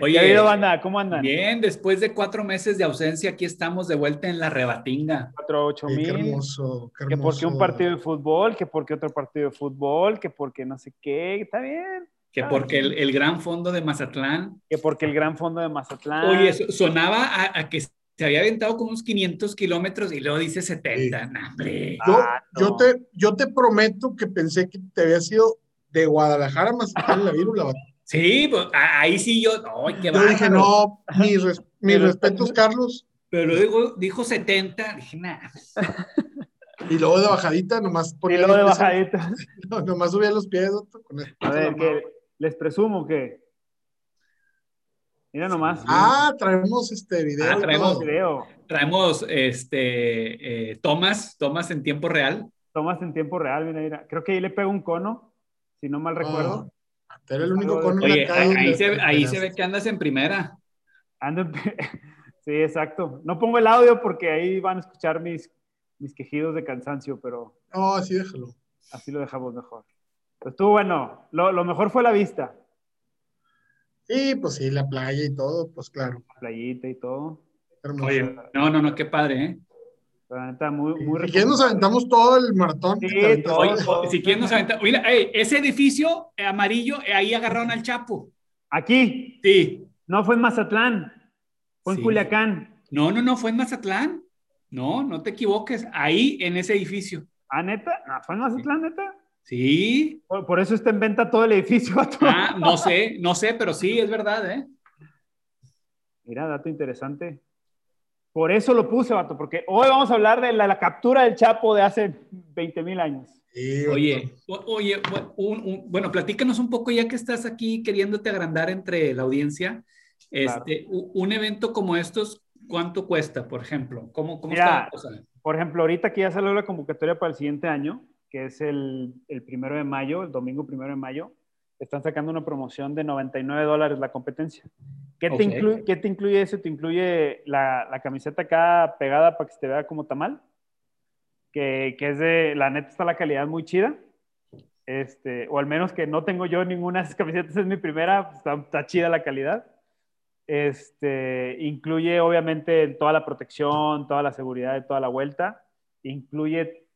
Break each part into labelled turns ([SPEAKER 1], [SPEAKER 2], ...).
[SPEAKER 1] Oye, banda? ¿Cómo andan?
[SPEAKER 2] Bien, después de cuatro meses de ausencia, aquí estamos de vuelta en la rebatinga.
[SPEAKER 1] Cuatro, ocho mil. Qué hermoso, qué hermoso. Que porque un partido de fútbol, que porque otro partido de fútbol, que porque no sé qué, está bien.
[SPEAKER 2] Que porque el, gran fondo de Mazatlán.
[SPEAKER 1] Que porque el gran fondo de Mazatlán.
[SPEAKER 2] Oye, sonaba a, que se había aventado como unos 500 kilómetros y luego dice 70. hombre.
[SPEAKER 3] Yo, ah, yo, te, yo te prometo que pensé que te había sido de Guadalajara a Mazatlán la vírula.
[SPEAKER 2] Sí, pues, ahí sí yo. qué
[SPEAKER 3] yo dije, no, mis, mis respetos, Carlos.
[SPEAKER 2] Pero luego dijo 70, dije, nada.
[SPEAKER 3] Y luego de bajadita, nomás
[SPEAKER 1] ponía. Y luego de bajadita.
[SPEAKER 3] nomás subía los pies.
[SPEAKER 1] a ver, que les presumo que. Mira nomás.
[SPEAKER 3] Ah, traemos este video. Ah,
[SPEAKER 2] traemos video. Traemos este eh, tomas, tomas en tiempo real.
[SPEAKER 1] Tomas en tiempo real, mira, mira. Creo que ahí le pego un cono, si no mal recuerdo.
[SPEAKER 3] Pero el único cono.
[SPEAKER 2] Oye, ahí, se, ahí se ve que andas en primera.
[SPEAKER 1] Ando en... Sí, exacto. No pongo el audio porque ahí van a escuchar mis, mis quejidos de cansancio, pero.
[SPEAKER 3] No, así déjalo.
[SPEAKER 1] Así lo dejamos mejor. Pues tú, bueno, lo, mejor fue la vista.
[SPEAKER 3] Sí, pues sí, la playa y todo, pues claro.
[SPEAKER 1] La playita y todo.
[SPEAKER 2] Oye, no, no, no, qué padre, ¿eh?
[SPEAKER 1] Muy, muy
[SPEAKER 3] si quieren nos aventamos todo el maratón.
[SPEAKER 2] Sí, si quieren nos aventamos. Mira, ese edificio amarillo, eh, ahí agarraron al Chapo.
[SPEAKER 1] ¿Aquí?
[SPEAKER 2] Sí.
[SPEAKER 1] No, fue en Mazatlán. Fue en Culiacán.
[SPEAKER 2] No, no, no, fue en Mazatlán. No, no te equivoques. Ahí, en ese edificio.
[SPEAKER 1] ¿Ah, neta? ¿No, ¿Fue en Mazatlán, neta?
[SPEAKER 2] Sí.
[SPEAKER 1] Por, eso está en venta todo el edificio.
[SPEAKER 2] Ah, no sé, no sé, pero sí, es verdad, ¿eh?
[SPEAKER 1] Mira, dato interesante. Por eso lo puse, vato, porque hoy vamos a hablar de la, captura del Chapo de hace 20 mil años.
[SPEAKER 2] oye, oye, bueno, platícanos un poco ya que estás aquí queriéndote agrandar entre la audiencia. Este, un evento como estos, ¿cuánto cuesta, por ejemplo? ¿Cómo, cómo está la cosa?
[SPEAKER 1] Por ejemplo, ahorita que ya salió la convocatoria para el siguiente año, que es el, el primero de mayo, el domingo primero de mayo, están sacando una promoción de 99 dólares la competencia. ¿Qué, te, incluye, ¿Qué te incluye eso? Te incluye la, la, camiseta acá pegada para que se te vea como tamal, que, que, es de, la neta está la calidad muy chida, este, o al menos que no tengo yo ninguna de esas camisetas, es mi primera, pues, está, está chida la calidad. Este, incluye obviamente toda la protección, toda la seguridad de toda la vuelta. Incluye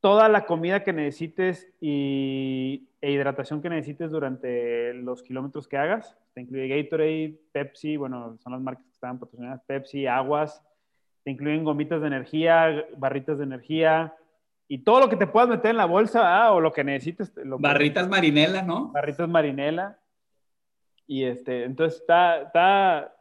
[SPEAKER 1] toda la comida que necesites y, e hidratación que necesites durante los kilómetros que hagas. Te incluye Gatorade, Pepsi, bueno, son las marcas que estaban patrocinadas, Pepsi, aguas. Te incluyen gomitas de energía, barritas de energía y todo lo que te puedas meter en la bolsa o lo que necesites.
[SPEAKER 2] barritas marinela, ¿no?
[SPEAKER 1] Barritas marinela. Y este, entonces está, está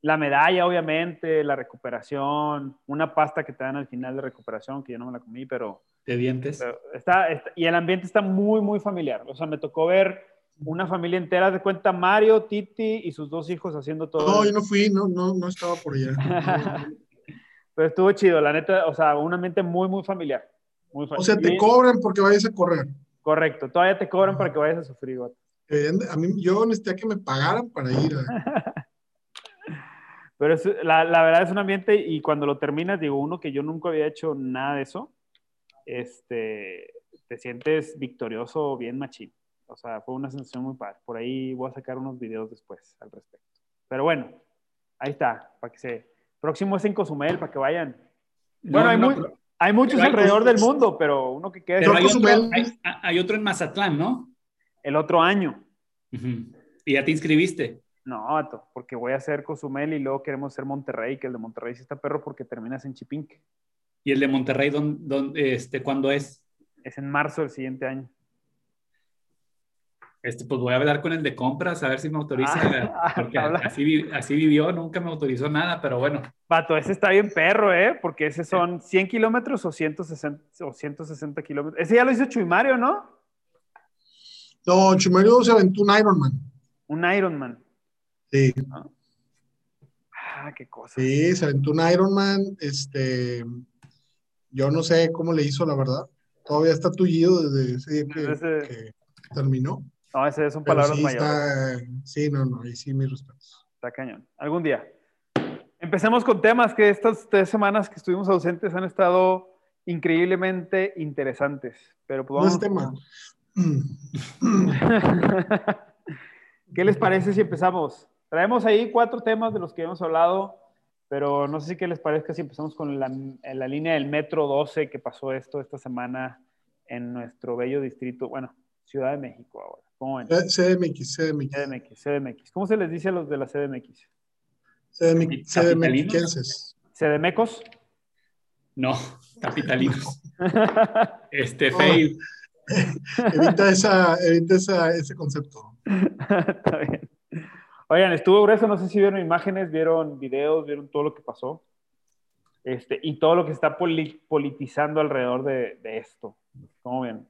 [SPEAKER 1] la medalla, obviamente, la recuperación, una pasta que te dan al final de recuperación, que yo no me la comí, pero...
[SPEAKER 2] ¿De dientes?
[SPEAKER 1] está, y el ambiente está muy, muy familiar. O sea, me tocó ver una familia entera, de cuenta Mario, Titi y sus dos hijos haciendo todo.
[SPEAKER 3] No, yo no fui, no, no, no estaba por allá.
[SPEAKER 1] pero estuvo chido, la neta, o sea, un ambiente muy, muy familiar. Muy
[SPEAKER 3] o sea, te cobran porque vayas a correr.
[SPEAKER 1] Correcto, todavía te cobran para que vayas a sufrir,
[SPEAKER 3] a mí, yo necesitaba que me pagaran para ir.
[SPEAKER 1] Pero la, la, verdad es un ambiente y cuando lo terminas, digo, uno que yo nunca había hecho nada de eso, este, te sientes victorioso, bien machín. O sea, fue una sensación muy padre. Por ahí voy a sacar unos videos después al respecto. Pero bueno, ahí está, para que se... Próximo es en Cozumel, para que vayan. Bueno, hay, hay, muchos alrededor del mundo, pero uno que queda...
[SPEAKER 2] hay, otro, hay otro en Mazatlán, ¿no?
[SPEAKER 1] el otro año.
[SPEAKER 2] ¿Y ya te inscribiste?
[SPEAKER 1] No, porque voy a hacer Cozumel y luego queremos hacer Monterrey, que el de Monterrey sí está perro porque terminas en Chipinque.
[SPEAKER 2] ¿Y el de Monterrey dónde, este, cuándo es?
[SPEAKER 1] Es en marzo del siguiente año.
[SPEAKER 2] Este, pues voy a hablar con el de compras a ver si me autoriza, ah, porque así, así, vivió, nunca me autorizó nada, pero bueno.
[SPEAKER 1] Pato, ese está bien perro, ¿eh? Porque ese son 100 kilómetros o 160, o 160 kilómetros. Ese ya lo hizo Chuy Mario, ¿no?
[SPEAKER 3] No, Chumario se aventó un Ironman.
[SPEAKER 1] Un Ironman.
[SPEAKER 3] Sí.
[SPEAKER 1] Ah, qué cosa.
[SPEAKER 3] Sí, se aventó un Ironman. Este, yo no sé cómo le hizo, la verdad. Todavía está tullido desde ese día que, terminó.
[SPEAKER 1] No, ese son palabras mayores.
[SPEAKER 3] sí, no, no, ahí sí mis respetos.
[SPEAKER 1] Está cañón. Algún día. Empecemos con temas que estas tres semanas que estuvimos ausentes han estado increíblemente interesantes. Pero pues
[SPEAKER 3] No es tema.
[SPEAKER 1] ¿Qué les parece si empezamos? traemos ahí cuatro temas de los que hemos hablado, pero no sé si qué les parezca si empezamos con la, la línea del Metro 12 que pasó esto esta semana en nuestro bello distrito, bueno, Ciudad de México ahora.
[SPEAKER 3] ¿Cómo ven? CDMX,
[SPEAKER 1] CDMX. CDMX, CDMX. ¿Cómo se les dice a los de la CDMX?
[SPEAKER 3] CDMX, CDMX.
[SPEAKER 1] ¿CDMecos?
[SPEAKER 2] No, capitalinos. este, fail.
[SPEAKER 3] evita, esa, evita esa, ese concepto.
[SPEAKER 1] Está bien. Oigan, estuvo grueso, no sé si vieron imágenes, vieron videos, vieron todo lo que pasó. Este, y todo lo que está politizando alrededor de, de esto. ¿Cómo ven?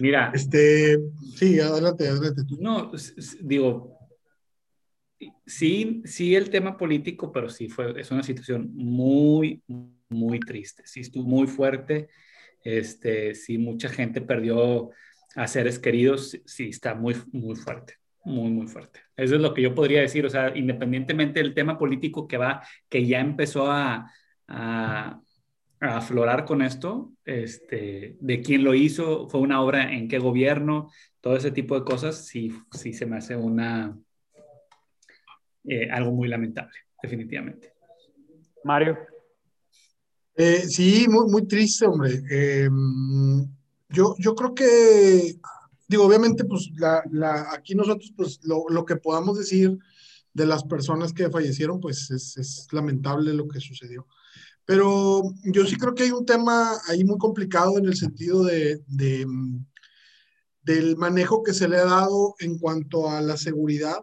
[SPEAKER 2] Mira.
[SPEAKER 3] Este, sí, adelante, adelante tú.
[SPEAKER 2] No, digo, sí, sí el tema político, pero sí fue, es una situación muy, muy triste. Sí estuvo muy fuerte. Este, sí, mucha gente perdió a seres queridos. Sí, está muy, muy fuerte. Muy, muy fuerte. Eso es lo que yo podría decir. O sea, independientemente del tema político que va, que ya empezó a, a, a aflorar con esto, este, de quién lo hizo, fue una obra en qué gobierno, todo ese tipo de cosas, sí, sí se me hace una, eh, algo muy lamentable, definitivamente.
[SPEAKER 1] Mario.
[SPEAKER 3] Eh, sí, muy, muy triste, hombre. Eh, yo, yo creo que, digo, obviamente, pues la, la, aquí nosotros, pues lo, lo, que podamos decir de las personas que fallecieron, pues es, es lamentable lo que sucedió. Pero yo sí creo que hay un tema ahí muy complicado en el sentido de, de, del manejo que se le ha dado en cuanto a la seguridad.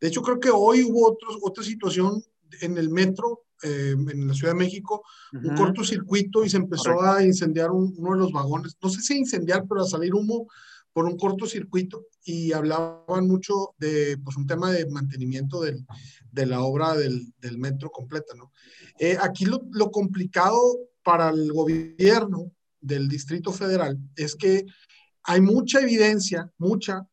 [SPEAKER 3] De hecho, creo que hoy hubo otra situación en el metro, eh, en la Ciudad de México, un cortocircuito y se empezó a incendiar uno de los vagones. No sé si incendiar, pero a salir humo por un cortocircuito y hablaban mucho de pues, un tema de mantenimiento del, de la obra del, del metro completa, ¿no? Eh, aquí lo, lo, complicado para el gobierno del Distrito Federal es que hay mucha evidencia, mucha,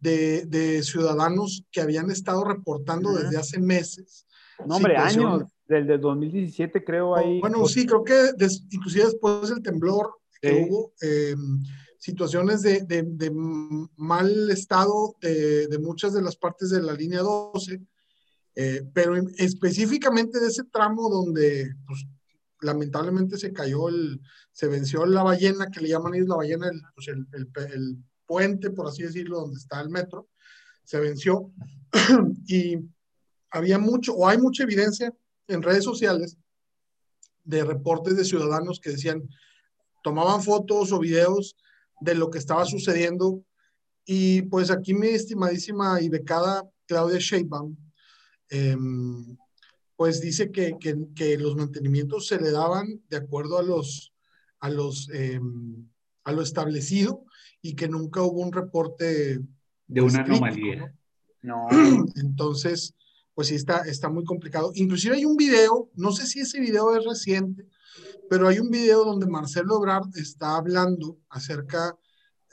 [SPEAKER 3] de, de ciudadanos que habían estado reportando desde hace meses.
[SPEAKER 1] No, hombre, años, del 2017 creo ahí.
[SPEAKER 3] Bueno, sí, creo que inclusive después del temblor que hubo, eh, situaciones de, de, de, mal estado de, muchas de las partes de la línea 12, eh, pero específicamente de ese tramo donde pues, lamentablemente se cayó, el, se venció la ballena, que le llaman ellos la ballena, el, pues, el, el puente, por así decirlo, donde está el metro, se venció. Y había mucho, o hay mucha evidencia en redes sociales de reportes de ciudadanos que decían, tomaban fotos o videos de lo que estaba sucediendo. Y pues aquí mi estimadísima y becada Claudia Sheinbaum, em, pues dice que, que, los mantenimientos se le daban de acuerdo a los, a los, em, a lo establecido y que nunca hubo un reporte
[SPEAKER 2] de una anomalía.
[SPEAKER 3] ¿no? Entonces, pues sí está, está muy complicado. Inclusive hay un video, no sé si ese video es reciente, pero hay un video donde Marcelo Ebrard está hablando acerca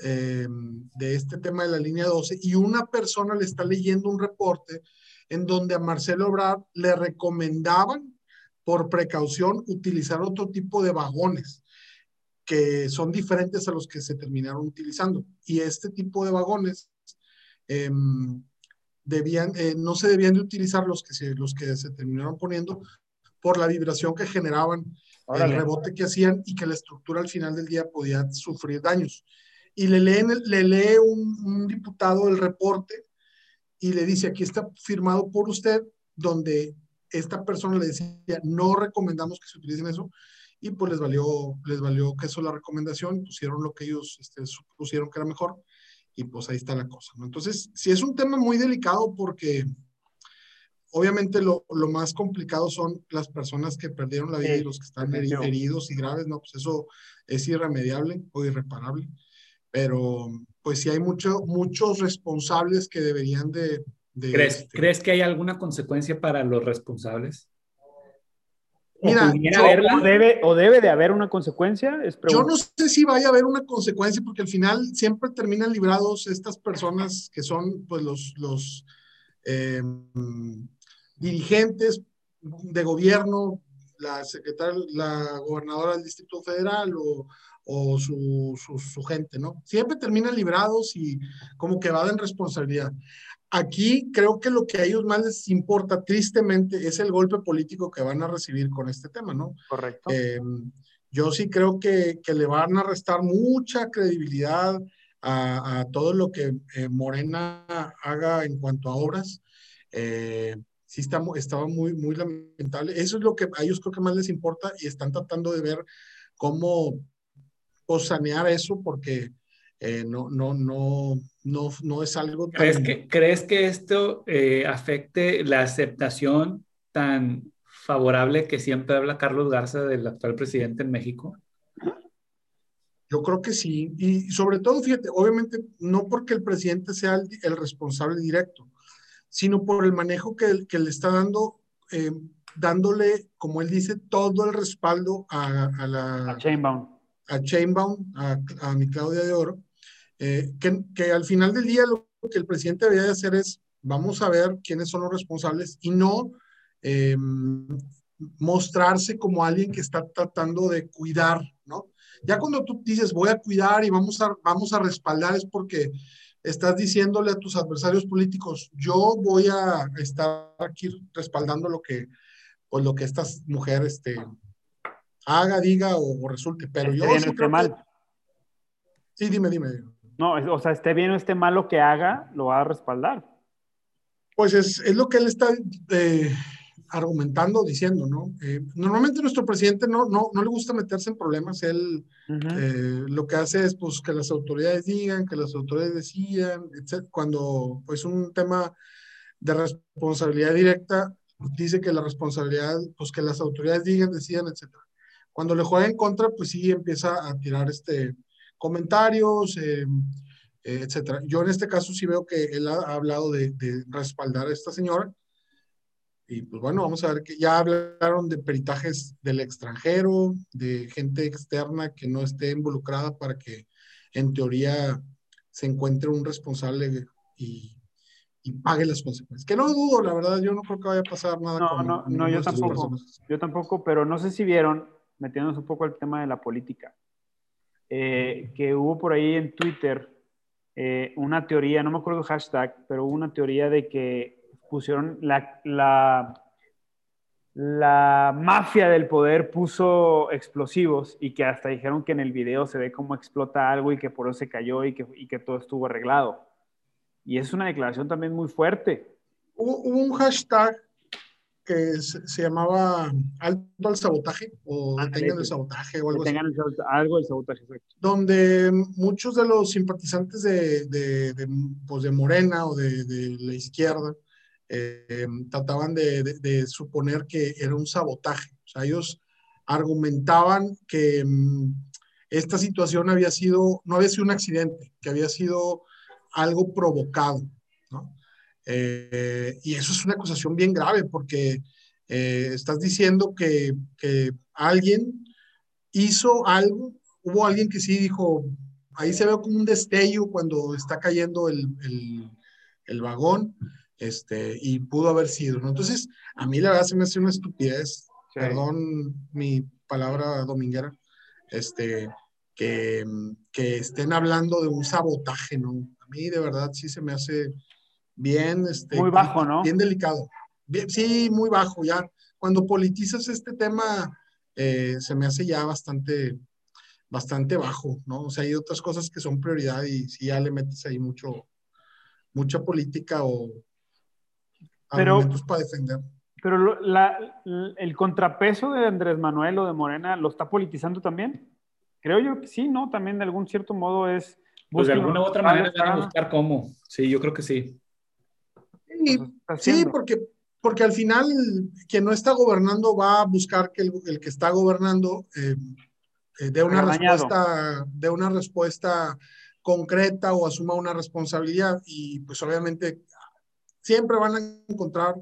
[SPEAKER 3] eh, de este tema de la línea 12 y una persona le está leyendo un reporte en donde a Marcelo Ebrard le recomendaban por precaución utilizar otro tipo de vagones que son diferentes a los que se terminaron utilizando. Y este tipo de vagones em, debían, eh, no se debían de utilizar los que se, los que se terminaron poniendo por la vibración que generaban el rebote que hacían y que la estructura al final del día podía sufrir daños. Y le, leen, le lee un, diputado el reporte y le dice, aquí está firmado por usted, donde esta persona le decía, no recomendamos que se utilicen eso, y pues les valió, les valió que eso la recomendación, pusieron lo que ellos este, supusieron que era mejor, y pues ahí está la cosa. ¿no? Entonces, sí es un tema muy delicado porque Obviamente lo, lo, más complicado son las personas que perdieron la vida y los que están heridos y graves, ¿no? Pues eso es irremediable o irreparable. Pero pues sí hay mucho, muchos responsables que deberían de...
[SPEAKER 2] ¿Crees, este ¿Crees que hay alguna consecuencia para los responsables?
[SPEAKER 1] Mira, o, debe, o debe de haber una consecuencia.
[SPEAKER 3] yo no sé si vaya a haber una consecuencia porque al final siempre terminan librados estas personas que son pues los, los eh, dirigentes de gobierno, la secretaria, la gobernadora del Distrito Federal o, o su, su, gente, ¿no? Siempre terminan librados y como que va en responsabilidad. Aquí creo que lo que a ellos más les importa tristemente es el golpe político que van a recibir con este tema, ¿no?
[SPEAKER 1] Correcto.
[SPEAKER 3] Eh, yo sí creo que, que, le van a restar mucha credibilidad a, a todo lo que eh, Morena haga en cuanto a obras. Eh, sí está, estaba muy, muy lamentable. Eso es lo que a ellos creo que más les importa y están tratando de ver cómo sanear eso porque eh, no, no, no, no, no es algo
[SPEAKER 2] tan... ¿Crees que, ¿crees que esto eh, afecte la aceptación tan favorable que siempre habla Carlos Garza del actual presidente en México?
[SPEAKER 3] Yo creo que sí. Y sobre todo, fíjate, obviamente no porque el presidente sea el, responsable directo, sino por el manejo que, que le está dando, eh, dándole, como él dice, todo el respaldo a, a la...
[SPEAKER 1] A Chainbound
[SPEAKER 3] a Chainbaum, a, a mi Claudia de Oro, eh, que, que, al final del día lo que el presidente debería de hacer es, vamos a ver quiénes son los responsables y no eh, mostrarse como alguien que está tratando de cuidar, ¿no? Ya cuando tú dices, voy a cuidar y vamos a, vamos a respaldar, es porque estás diciéndole a tus adversarios políticos, yo voy a estar aquí respaldando lo que, pues lo que esta mujer, este, haga, diga o, resulte. Pero
[SPEAKER 1] esté
[SPEAKER 3] yo
[SPEAKER 1] bien o esté mal.
[SPEAKER 3] Sí, dime, dime.
[SPEAKER 1] No, o sea, esté bien o esté mal lo que haga, lo va a respaldar.
[SPEAKER 3] Pues es, es lo que él está eh, argumentando, diciendo, ¿no? Eh, normalmente nuestro presidente no, no, no, le gusta meterse en problemas. Él eh, lo que hace es pues que las autoridades digan, que las autoridades decidan, etc. Cuando pues un tema de responsabilidad directa, dice que la responsabilidad, pues que las autoridades digan, decidan, etcétera. Cuando le juega en contra, pues sí empieza a tirar este, comentarios, eh, eh, etcétera. Yo en este caso sí veo que él ha, hablado de, respaldar a esta señora. Y pues bueno, vamos a ver que ya hablaron de peritajes del extranjero, de gente externa que no esté involucrada para que en teoría se encuentre un responsable y, pague las consecuencias. Que no dudo, la verdad, yo no creo que vaya a pasar nada.
[SPEAKER 1] No, no, no, yo tampoco. Yo tampoco, pero no sé si vieron, metiéndonos un poco al tema de la política, eh, que hubo por ahí en Twitter eh, una teoría, no me acuerdo el hashtag, pero hubo una teoría de que pusieron la, la, la mafia del poder puso explosivos y que hasta dijeron que en el video se ve cómo explota algo y que por eso se cayó y que, y que todo estuvo arreglado. Y es una declaración también muy fuerte.
[SPEAKER 3] Hubo, hubo un hashtag que se, llamaba Alto al Sabotaje o Detengan el Sabotaje o algo así.
[SPEAKER 1] algo del sabotaje,
[SPEAKER 3] Donde muchos de los simpatizantes de, de, de, pues de Morena o de la izquierda eh, trataban de, suponer que era un sabotaje. O sea, ellos argumentaban que mm, esta situación había sido, no había sido un accidente, que había sido algo provocado, ¿no? Eh, y eso es una acusación bien grave porque eh, estás diciendo que, que, alguien hizo algo, hubo alguien que sí dijo, ahí se ve como un destello cuando está cayendo el, el, el vagón, este, y pudo haber sido, ¿no? Entonces, a mí la verdad se me hace una estupidez, perdón mi palabra dominguera, este, que, que estén hablando de un sabotaje, ¿no? A mí de verdad sí se me hace bien, este,
[SPEAKER 1] muy bajo, ¿no?
[SPEAKER 3] Bien delicado. Bien, sí, muy bajo ya. Cuando politizas este tema, eh, se me hace ya bastante, bastante bajo, ¿no? O sea, hay otras cosas que son prioridad y si ya le metes ahí mucho, mucha política o
[SPEAKER 1] pero,
[SPEAKER 3] argumentos para defender.
[SPEAKER 1] Pero la, el contrapeso de Andrés Manuel o de Morena, ¿lo está politizando también? Creo yo que sí, ¿no? También de algún cierto modo es...
[SPEAKER 2] Pues de alguna u otra manera van a buscar cómo. Sí, yo creo que sí.
[SPEAKER 3] Sí, porque, porque al final quien no está gobernando va a buscar que el, que está gobernando eh, eh, dé una respuesta, de una respuesta concreta o asuma una responsabilidad y pues obviamente siempre van a encontrar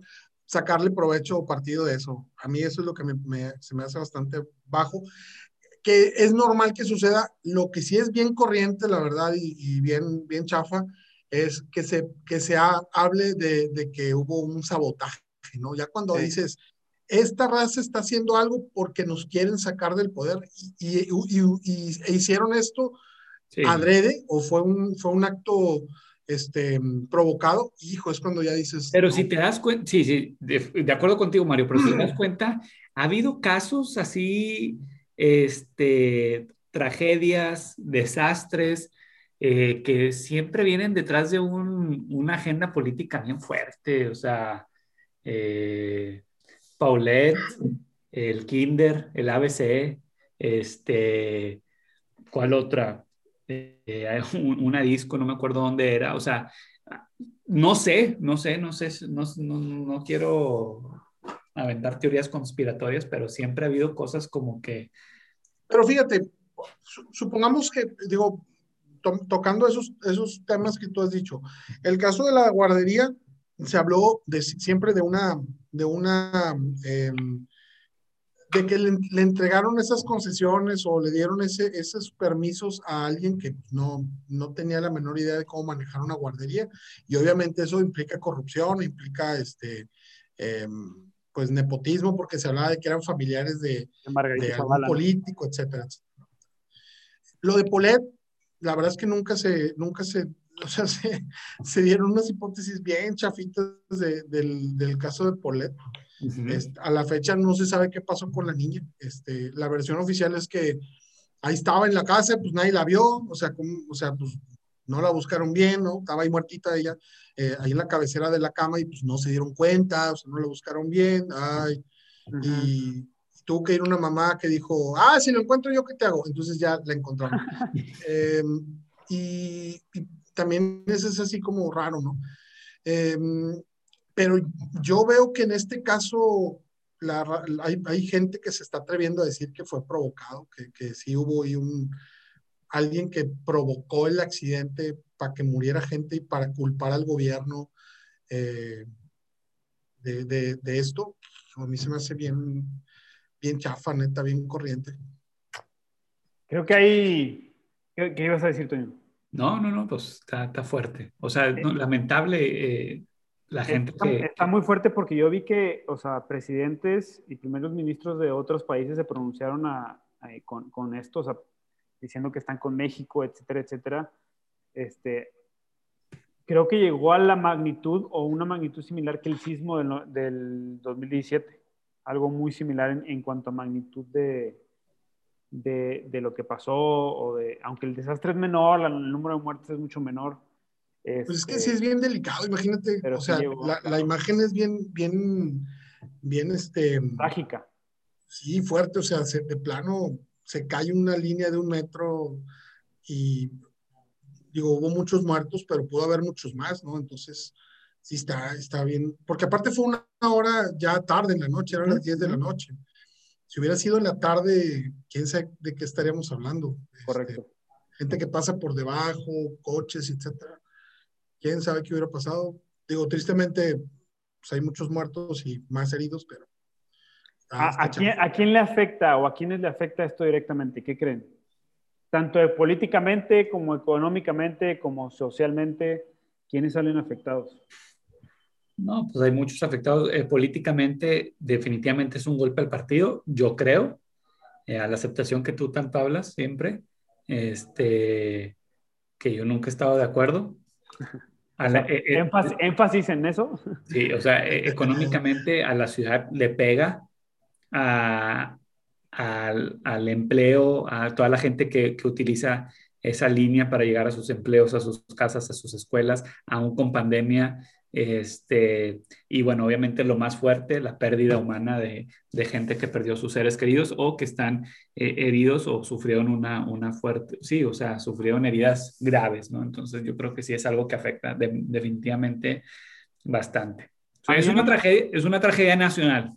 [SPEAKER 3] sacarle provecho o partido de eso. A mí eso es lo que se me hace bastante bajo, que es normal que suceda. Lo que sí es bien corriente, la verdad, y, y bien, bien chafa, es que se, que se hable de, de, que hubo un sabotaje, ¿no? Ya cuando dices, esta raza está haciendo algo porque nos quieren sacar del poder y, e hicieron esto adrede o fue un, fue un acto este, provocado, hijo, es cuando ya dices...
[SPEAKER 2] Pero si te das cuenta, sí, sí, de, acuerdo contigo, Mario, pero si te das cuenta, ha habido casos así, este, tragedias, desastres, eh, que siempre vienen detrás de un, una agenda política bien fuerte, o sea, eh, Paulette, el Kinder, el ABC, este, ¿cuál otra? Eh, una disco, no me acuerdo dónde era, o sea, no sé, no sé, no sé, no, no, no quiero aventar teorías conspiratorias, pero siempre ha habido cosas como que...
[SPEAKER 3] Pero fíjate, supongamos que, digo, tocando esos, esos temas que tú has dicho, el caso de la guardería, se habló de, siempre de una, de una, em, de que le, entregaron esas concesiones o le dieron ese, esos permisos a alguien que no, no tenía la menor idea de cómo manejar una guardería. Y obviamente eso implica corrupción, implica este, em, pues nepotismo, porque se hablaba de que eran familiares de, de algún político, etcétera, Lo de Polet, la verdad es que nunca se, nunca se o sea, se, dieron unas hipótesis bien chafitas del, del, caso de Polet. Este, a la fecha no se sabe qué pasó con la niña. Este, la versión oficial es que ahí estaba en la casa, pues nadie la vio, o sea, o sea pues no la buscaron bien, ¿no? Estaba ahí muertita ella, eh, ahí en la cabecera de la cama y pues no se dieron cuenta, o sea, no la buscaron bien, ay, y tuvo que ir una mamá que dijo, ah, si lo encuentro yo, ¿qué te hago? Entonces ya la encontraron. Em, y, y, también eso es así como raro, ¿no? Em, pero yo veo que en este caso hay, gente que se está atreviendo a decir que fue provocado, que, que sí hubo y un, alguien que provocó el accidente para que muriera gente y para culpar al gobierno eh, de, de, esto. A mí se me hace bien, bien chafa, neta, bien corriente.
[SPEAKER 1] Creo que hay... ¿Qué, qué ibas a decir, Toño?
[SPEAKER 2] No, no, no, pues está, está fuerte. O sea, lamentable eh, la gente
[SPEAKER 1] está,
[SPEAKER 2] que...
[SPEAKER 1] Está muy fuerte porque yo vi que, o sea, presidentes y primeros ministros de otros países se pronunciaron a, con, con, esto, o sea, diciendo que están con México, etcétera, etcétera. Este, creo que llegó a la magnitud o una magnitud similar que el sismo del, del 2017. Algo muy similar en, en cuanto a magnitud de, de, de, lo que pasó, o de, aunque el desastre es menor, el número de muertes es mucho menor.
[SPEAKER 3] pues es que sí es este, bien delicado, imagínate, o sea, la, la, imagen es bien, bien, bien, este...
[SPEAKER 1] Trágica.
[SPEAKER 3] Sí, fuerte, o sea, de plano se cae una línea de un metro y, digo, hubo muchos muertos, pero pudo haber muchos más, ¿no? Entonces, sí está, está bien, porque aparte fue una hora ya tarde en la noche, eran las 10 de la noche. Si hubiera sido en la tarde, quién sabe de qué estaríamos hablando.
[SPEAKER 1] Este, Correcto.
[SPEAKER 3] gente que pasa por debajo, coches, etcétera. Quién sabe qué hubiera pasado. Digo, tristemente, pues hay muchos muertos y más heridos, pero.
[SPEAKER 1] ¿A, quién, ¿A, quién, le afecta o a quiénes le afecta esto directamente? ¿Qué creen? Tanto políticamente como económicamente como socialmente, ¿quiénes salen afectados?
[SPEAKER 2] No, pues hay muchos afectados. Eh, políticamente, definitivamente es un golpe al partido, yo creo, eh, a la aceptación que tú tanto hablas siempre, este, que yo nunca he estado de acuerdo.
[SPEAKER 1] Eh, énfasis, en eso.
[SPEAKER 2] Sí, o sea, económicamente a la ciudad le pega a, al, al, empleo, a toda la gente que, que utiliza esa línea para llegar a sus empleos, a sus casas, a sus escuelas, aún con pandemia. Este, y bueno, obviamente lo más fuerte, la pérdida humana de, de gente que perdió sus seres queridos o que están eh, heridos o sufrieron una, una fuerte, sí, o sea, sufrieron heridas graves, ¿no? Entonces yo creo que sí es algo que afecta definitivamente bastante. es, una tragedia, es una tragedia nacional.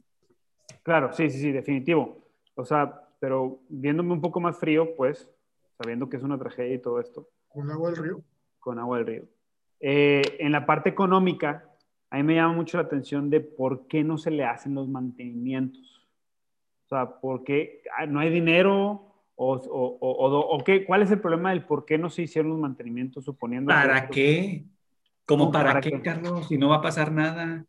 [SPEAKER 1] Claro, sí, sí, sí, definitivo. O sea, pero viéndome un poco más frío, pues, sabiendo que es una tragedia y todo esto.
[SPEAKER 3] Con agua del río.
[SPEAKER 1] Con agua del río. Eh, en la parte económica, a mí me llama mucho la atención de por qué no se le hacen los mantenimientos. O sea, ¿por qué ah, no hay dinero? O, o, o, qué, ¿Cuál es el problema del por qué no se hicieron los mantenimientos suponiendo...
[SPEAKER 2] ¿Para qué? ¿Cómo para, qué, Carlos? Si no va a pasar nada.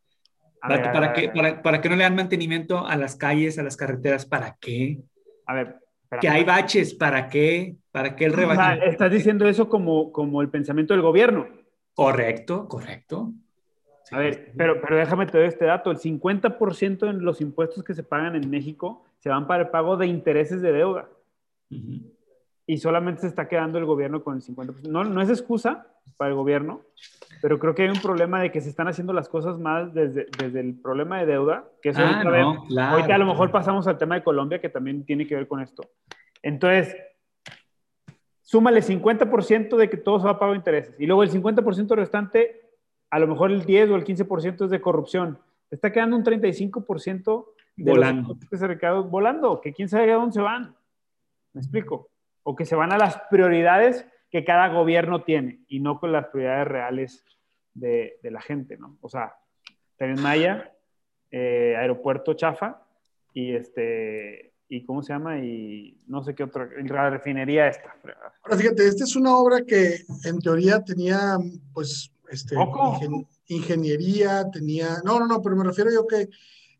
[SPEAKER 2] ¿Para, qué, para, no le dan mantenimiento a las calles, a las carreteras? ¿Para qué?
[SPEAKER 1] A ver.
[SPEAKER 2] Que hay baches, ¿para qué? ¿Para qué el rebaño?
[SPEAKER 1] estás diciendo eso como, como el pensamiento del gobierno.
[SPEAKER 2] Correcto, correcto.
[SPEAKER 1] A ver, pero, pero déjame te doy este dato. El 50% de los impuestos que se pagan en México se van para el pago de intereses de deuda. Y solamente se está quedando el gobierno con el 50%. No, no es excusa para el gobierno, pero creo que hay un problema de que se están haciendo las cosas más desde, desde el problema de deuda, que eso
[SPEAKER 2] ah, no, claro,
[SPEAKER 1] ahorita a lo mejor pasamos al tema de Colombia, que también tiene que ver con esto. Entonces, súmale 50% de que todo se va a pago de intereses. Y luego el 50% restante, a lo mejor el 10 o el 15% es de corrupción. Está quedando un 35%
[SPEAKER 2] de volando.
[SPEAKER 1] Los volando, que quién sabe a dónde se van. ¿Me explico? O que se van a las prioridades que cada gobierno tiene y no con las prioridades reales de, de la gente, ¿no? O sea, Tren Maya, eh, Aeropuerto Chafa y este y cómo se llama y no sé qué otra la refinería esta.
[SPEAKER 3] Ahora fíjate, esta es una obra que en teoría tenía pues este ingeniería, tenía no, no, no, pero me refiero yo que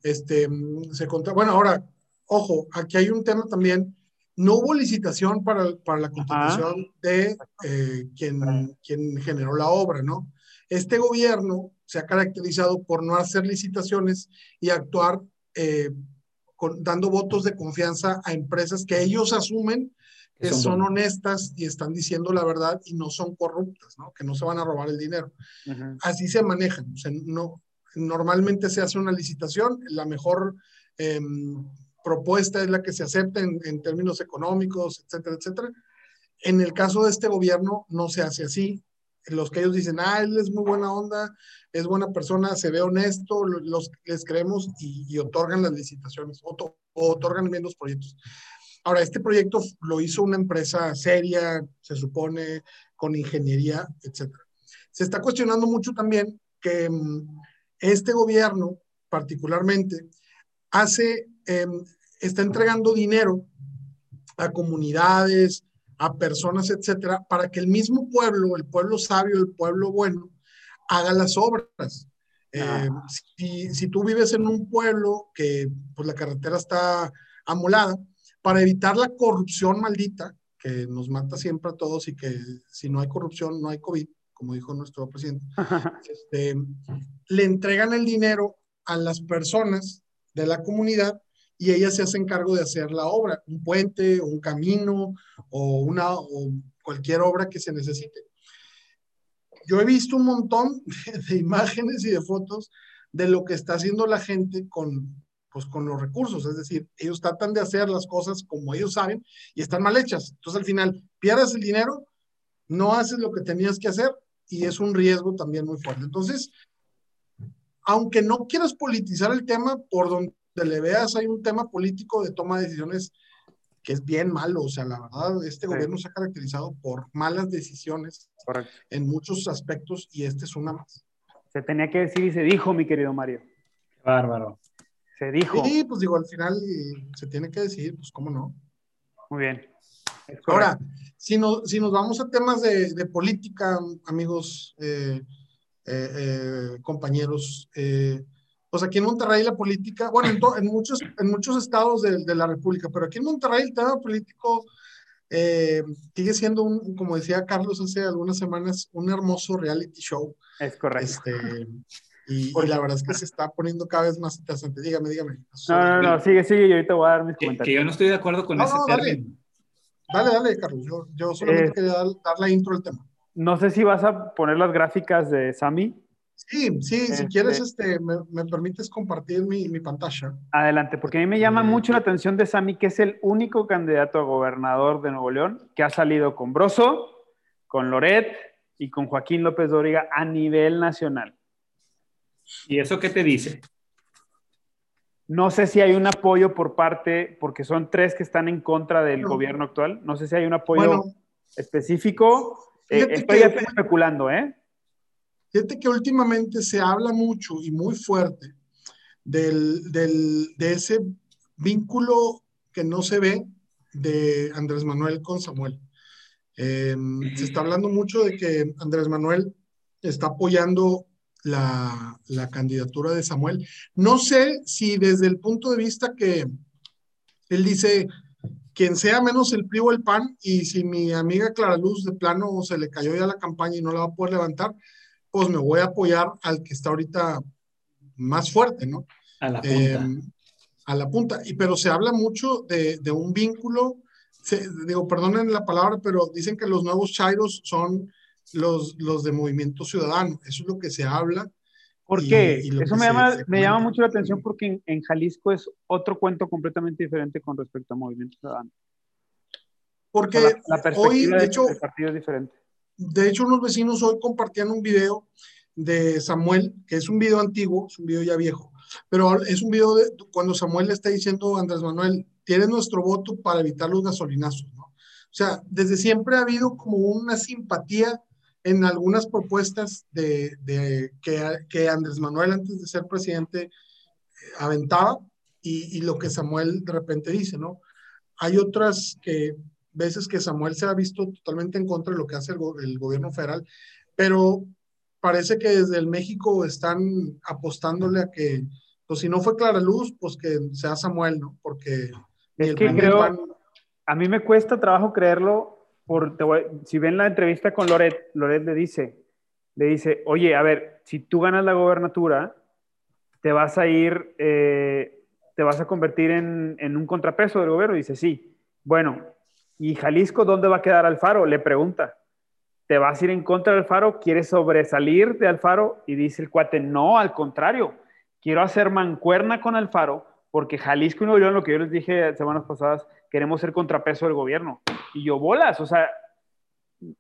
[SPEAKER 3] este se contaba, bueno, ahora ojo, aquí hay un tema también no hubo licitación para, para la contratación de eh, quien, quien generó la obra, ¿no? Este gobierno se ha caracterizado por no hacer licitaciones y actuar eh, dando votos de confianza a empresas que ellos asumen que son, honestas y están diciendo la verdad y no son corruptas, ¿no? que no se van a robar el dinero. Así se manejan. O sea, no, normalmente se hace una licitación, la mejor em, propuesta es la que se acepta en, en, términos económicos, etcétera, etcétera. En el caso de este gobierno no se hace así los que ellos dicen, ah, él es muy buena onda, es buena persona, se ve honesto, los les creemos y, otorgan las licitaciones, o, otorgan bien los proyectos. Ahora, este proyecto lo hizo una empresa seria, se supone, con ingeniería, etc. Se está cuestionando mucho también que mm, este gobierno, particularmente, hace, em, está entregando dinero a comunidades, a personas, etcétera, para que el mismo pueblo, el pueblo sabio, el pueblo bueno, haga las obras. Eh, si, si, tú vives en un pueblo que pues la carretera está amolada, para evitar la corrupción maldita que nos mata siempre a todos y que si no hay corrupción no hay COVID, como dijo nuestro presidente, este, le entregan el dinero a las personas de la comunidad y ellas se hacen cargo de hacer la obra, un puente, un camino o, una, o cualquier obra que se necesite. Yo he visto un montón de, imágenes y de fotos de lo que está haciendo la gente con, pues, con los recursos, es decir, ellos tratan de hacer las cosas como ellos saben y están mal hechas. Entonces al final pierdes el dinero, no haces lo que tenías que hacer y es un riesgo también muy fuerte. Entonces, aunque no quieras politizar el tema, por donde le veas hay un tema político de toma de decisiones que es bien malo. O sea, la verdad, este gobierno se ha caracterizado por malas decisiones en muchos aspectos y este es una más.
[SPEAKER 1] Se tenía que decir y se dijo, mi querido Mario.
[SPEAKER 2] Bárbaro.
[SPEAKER 1] Se dijo.
[SPEAKER 3] Sí, pues digo, al final se tiene que decir, pues cómo no.
[SPEAKER 1] Muy bien.
[SPEAKER 3] Ahora, si, no, si nos vamos a temas de, de política, amigos, eh, eh, eh, compañeros, pues aquí en Monterrey la política, bueno, en, muchos, en muchos estados de, de, la República, pero aquí en Monterrey el tema político eh, sigue siendo, un, como decía Carlos hace algunas semanas, un hermoso reality show.
[SPEAKER 1] Es correcto.
[SPEAKER 3] Este, y, la verdad es que se está poniendo cada vez más interesante. Dígame, dígame.
[SPEAKER 1] No, no, no, sigue, sigue, yo ahorita voy a dar mis comentarios.
[SPEAKER 2] Que yo no estoy de acuerdo con ese término.
[SPEAKER 3] Dale, dale, Carlos. Yo, yo solamente eh, quería dar, dar, la intro al tema.
[SPEAKER 1] No sé si vas a poner las gráficas de Sammy.
[SPEAKER 3] Sí, sí, si este quieres, este, me, permites compartir mi, mi, pantalla.
[SPEAKER 1] Adelante, porque a mí me llama mucho la atención de Sami, que es el único candidato a gobernador de Nuevo León que ha salido con Broso, con Loret y con Joaquín López Dóriga a nivel nacional.
[SPEAKER 2] ¿Y eso qué te dice?
[SPEAKER 1] No sé si hay un apoyo por parte, porque son tres que están en contra del gobierno actual. No sé si hay un apoyo específico. Eh, estoy especulando, ¿eh?
[SPEAKER 3] Fíjate que últimamente se habla mucho y muy fuerte del, del, de ese vínculo que no se ve de Andrés Manuel con Samuel. Em, se está hablando mucho de que Andrés Manuel está apoyando la, la, candidatura de Samuel. No sé si desde el punto de vista que él dice, quien sea menos el PRI el PAN, y si mi amiga Clara Luz de plano se le cayó ya la campaña y no la va a poder levantar, pues me voy a apoyar al que está ahorita más fuerte, ¿no?
[SPEAKER 2] A la punta.
[SPEAKER 3] Eh, a la punta. Y, pero se habla mucho de, de un vínculo, digo, perdonen la palabra, pero dicen que los nuevos Chairos son los, los de Movimiento Ciudadano. Eso es lo que se habla.
[SPEAKER 1] ¿Por qué? Eso me, llama, me llama mucho la atención porque en, Jalisco es otro cuento completamente diferente con respecto a Movimiento Ciudadano.
[SPEAKER 3] Porque
[SPEAKER 1] la, hoy, de, hecho, partido es diferente.
[SPEAKER 3] De hecho, unos vecinos hoy compartían un video de Samuel, que es un video antiguo, es un video ya viejo, pero es un video de cuando Samuel le está diciendo a Andrés Manuel, tienes nuestro voto para evitar los gasolinazos, ¿no? O sea, desde siempre ha habido como una simpatía en algunas propuestas de, que, Andrés Manuel antes de ser presidente aventaba y, lo que Samuel de repente dice, ¿no? Hay otras que veces que Samuel se ha visto totalmente en contra de lo que hace el, gobierno federal, pero parece que desde el México están apostándole a que, pues si no fue Clara Luz, pues que sea Samuel, ¿no? Porque...
[SPEAKER 1] Es que creo, a mí me cuesta trabajo creerlo si ven la entrevista con Loret, Loret le dice, le dice, oye, a ver, si tú ganas la gobernatura, te vas a ir, eh, te vas a convertir en, un contrapeso del gobierno. dice, sí. Bueno, ¿y Jalisco dónde va a quedar Alfaro? Le pregunta. ¿Te vas a ir en contra de Alfaro? ¿Quieres sobresalir de Alfaro? Y dice el cuate, no, al contrario, quiero hacer mancuerna con Alfaro porque Jalisco y Nuevo León, lo que yo les dije semanas pasadas, queremos ser contrapeso del gobierno. Y yo bolas, o sea,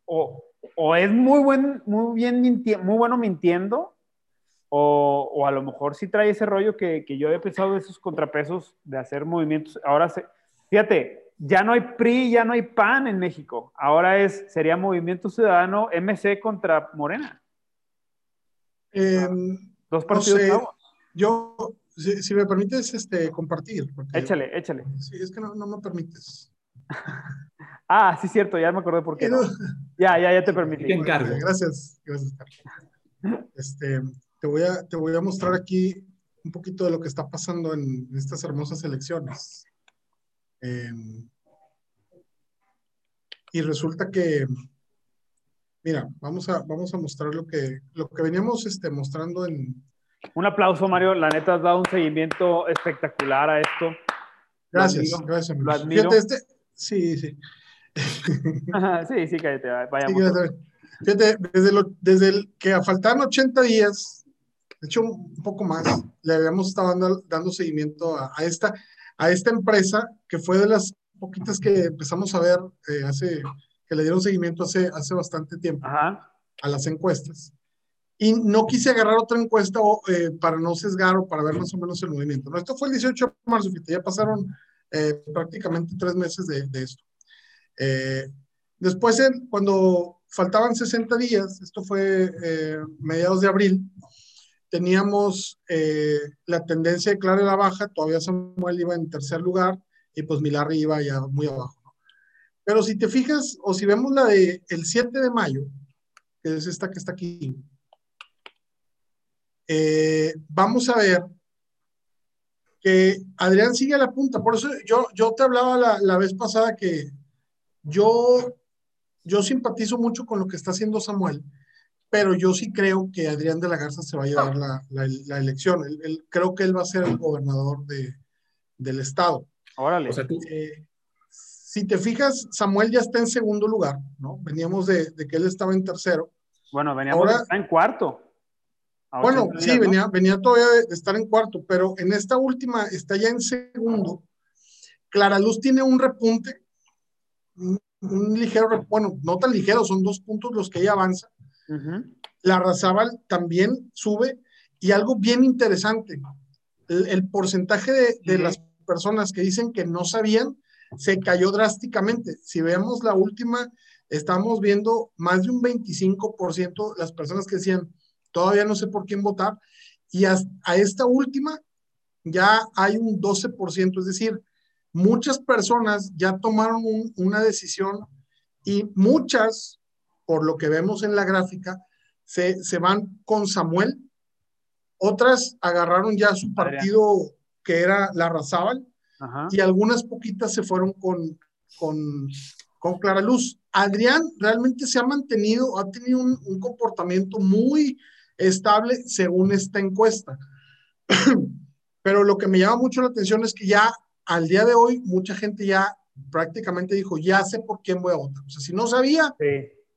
[SPEAKER 1] o, es muy, buen, muy, bien muy bueno mintiendo, o, o, a lo mejor sí trae ese rollo que, que, yo había pensado de esos contrapesos, de hacer movimientos. Ahora, se, fíjate, ya no hay PRI, ya no hay PAN en México. Ahora es, sería Movimiento Ciudadano MC contra Morena.
[SPEAKER 3] Em,
[SPEAKER 1] Dos partidos
[SPEAKER 3] no Yo, si, me permites este, compartir.
[SPEAKER 1] échale, échale.
[SPEAKER 3] Sí, es que no, no me permites.
[SPEAKER 1] ah, sí, cierto, ya me acordé por qué. Ya, ya, ya te permití.
[SPEAKER 2] Te encargo.
[SPEAKER 3] Gracias, gracias, Este, te, voy a, te voy a mostrar aquí un poquito de lo que está pasando en estas hermosas elecciones. Em, y resulta que, mira, vamos a, vamos a mostrar lo que, lo que veníamos este, mostrando en,
[SPEAKER 1] un aplauso, Mario. La neta has dado un seguimiento espectacular a esto.
[SPEAKER 3] Gracias, gracias. Lo admiro. Fíjate, este, sí, sí.
[SPEAKER 1] sí, sí, cállate, vayamos.
[SPEAKER 3] fíjate, desde, lo, desde el que faltaban 80 días, de hecho un poco más, le habíamos estado dando, dando seguimiento a, a, esta, a esta empresa que fue de las poquitas que empezamos a ver eh, hace, que le dieron seguimiento hace, hace bastante tiempo
[SPEAKER 1] Ajá.
[SPEAKER 3] a las encuestas y no quise agarrar otra encuesta eh, para no sesgar o para ver más o menos el movimiento. ¿no? Esto fue el 18 de marzo, ya pasaron eh, prácticamente tres meses de, esto. Después, cuando faltaban 60 días, esto fue mediados de abril, teníamos la tendencia de clara la baja, todavía Samuel iba en tercer lugar y pues Milarri iba ya muy abajo. Pero si te fijas, o si vemos la del el 7 de mayo, que es esta que está aquí, eh, vamos a ver que Adrián sigue a la punta. Por eso yo, yo te hablaba la, vez pasada que yo, yo simpatizo mucho con lo que está haciendo Samuel, pero yo sí creo que Adrián de la Garza se va a llevar la, la, elección. creo que él va a ser el gobernador de, del estado.
[SPEAKER 1] Órale.
[SPEAKER 3] Eh, si te fijas, Samuel ya está en segundo lugar, ¿no? Veníamos de, de que él estaba en tercero.
[SPEAKER 1] Bueno, veníamos Ahora, en cuarto.
[SPEAKER 3] Bueno, sí, venía, venía todavía de, estar en cuarto, pero en esta última está ya en segundo. Clara Luz tiene un repunte, un, ligero, bueno, no tan ligero, son dos puntos los que ella avanza. La Razábal también sube y algo bien interesante, el, porcentaje de, las personas que dicen que no sabían se cayó drásticamente. Si vemos la última, estamos viendo más de un 25% las personas que decían, todavía no sé por quién votar, y a, esta última ya hay un 12%, es decir, muchas personas ya tomaron una decisión y muchas, por lo que vemos en la gráfica, se, se van con Samuel otras agarraron ya su partido que era la Razábal, y algunas poquitas se fueron con, con, con Clara Luz. Adrián realmente se ha mantenido, ha tenido un, un comportamiento muy estable según esta encuesta. Pero lo que me llama mucho la atención es que ya al día de hoy mucha gente ya prácticamente dijo, ya sé por quién voy a votar. O sea, si no sabía,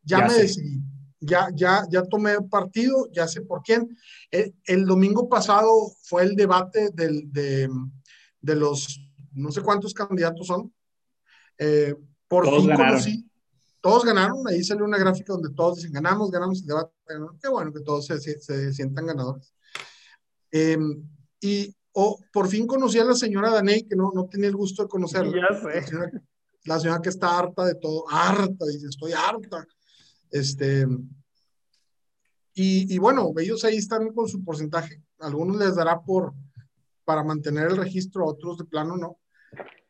[SPEAKER 3] ya, me decidí. Ya, ya, ya tomé partido, ya sé por quién. El, domingo pasado fue el debate del, de, de, los, no sé cuántos candidatos son. Eh, por todos fin ganaron. conocí, todos ganaron. Ahí salió una gráfica donde todos dicen, ganamos, ganamos el debate. Qué bueno que todos se, se, sientan ganadores. Em, y o por fin conocí a la señora Daney, que no, no tenía el gusto de conocerla. La señora, que está harta de todo, harta, dice, estoy harta. Este, y, y, bueno, ellos ahí están con su porcentaje. Algunos les dará por, para mantener el registro, otros de plano no.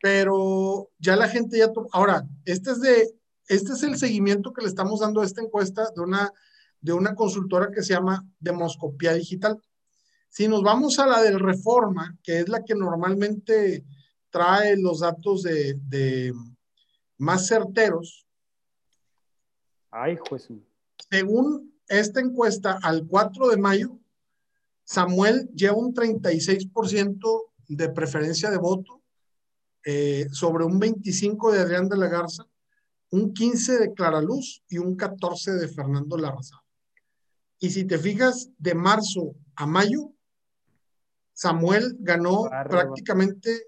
[SPEAKER 3] Pero ya la gente ya... Ahora, este es, de, este es el seguimiento que le estamos dando a esta encuesta de una, de una consultora que se llama Demoscopía Digital. Si nos vamos a la del Reforma, que es la que normalmente trae los datos de, más certeros.
[SPEAKER 1] Ay, juez.
[SPEAKER 3] Según esta encuesta, al 4 de mayo, Samuel lleva un 36% de preferencia de voto eh, sobre un 25 de Adrián de la Garza, un 15 de Clara Luz y un 14 de Fernando Larraza. Y si te fijas, de marzo a mayo, Samuel ganó prácticamente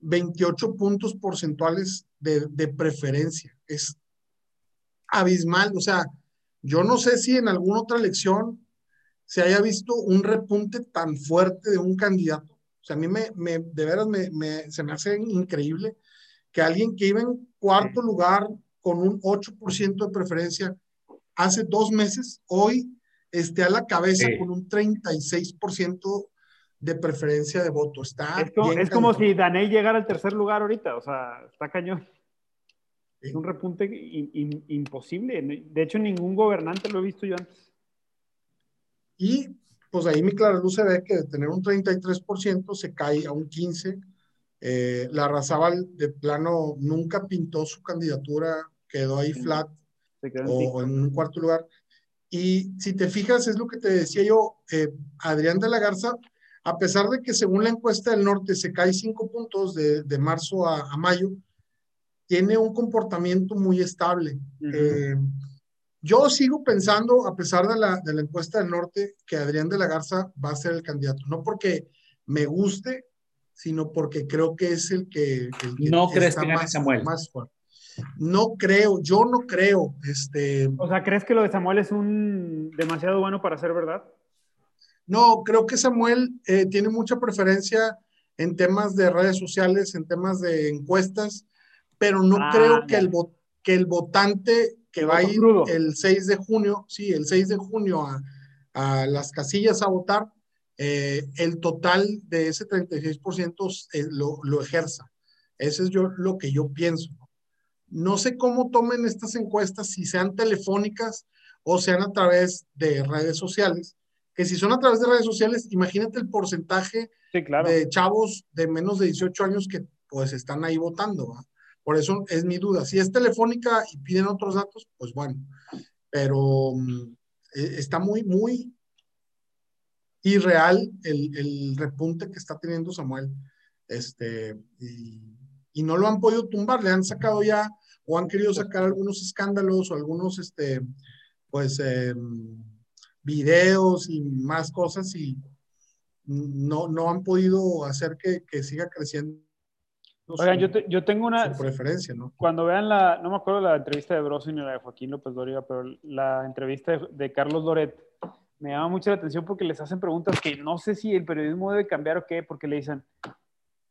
[SPEAKER 3] 28 puntos porcentuales de, preferencia. Es abismal. O sea, yo no sé si en alguna otra elección se haya visto un repunte tan fuerte de un candidato. O sea, a mí me, de veras me, se me hace increíble que alguien que iba en cuarto lugar con un 8% de preferencia hace dos meses, hoy esté a la cabeza con un 36% de preferencia de voto. Está
[SPEAKER 1] es como, si Daney llegara al tercer lugar ahorita, o sea, está cañón. Es un repunte imposible. De hecho, ningún gobernante lo he visto yo antes.
[SPEAKER 3] Y pues ahí mi clara luz se ve que de tener un 33% se cae a un 15%. Eh, la Razábal de plano nunca pintó su candidatura, quedó ahí flat o en un cuarto lugar. Y si te fijas, es lo que te decía yo, eh, Adrián de la Garza a pesar de que según la encuesta del norte se cae cinco puntos de, marzo a, mayo, tiene un comportamiento muy estable. Eh, yo sigo pensando, a pesar de la, encuesta del norte, que Adrián de la Garza va a ser el candidato. No porque me guste, sino porque creo que es el que,
[SPEAKER 2] no crees que más, Samuel.
[SPEAKER 3] más fuerte. No creo, yo no creo. Este...
[SPEAKER 1] O sea, ¿crees que lo de Samuel es un demasiado bueno para ser verdad?
[SPEAKER 3] No, creo que Samuel eh, tiene mucha preferencia en temas de redes sociales, en temas de encuestas, pero no ah, creo que el, que el votante que va a ir el 6 de junio, sí, el 6 de junio a, las casillas a votar, eh, el total de ese 36% eh, lo, lo ejerza. Eso es yo, lo que yo pienso. No sé cómo tomen estas encuestas, si sean telefónicas o sean a través de redes sociales, que si son a través de redes sociales, imagínate el porcentaje de chavos de menos de 18 años que pues están ahí votando. Por eso es mi duda. Si es telefónica y piden otros datos, pues bueno, pero mm, e, está muy, muy irreal el, repunte que está teniendo Samuel. Este, y, y, no lo han podido tumbar, le han sacado ya o han querido sacar algunos escándalos o algunos, este, pues, eh, videos y más cosas y no, no han podido hacer que siga creciendo.
[SPEAKER 1] Oigan, yo, yo, tengo una...
[SPEAKER 3] preferencia, ¿no?
[SPEAKER 1] Cuando vean la, no me acuerdo la entrevista de Broso ni la de Joaquín López Dóriga, pero la entrevista de, Carlos Loret me llama mucho la atención porque les hacen preguntas que no sé si el periodismo debe cambiar o qué, porque le dicen,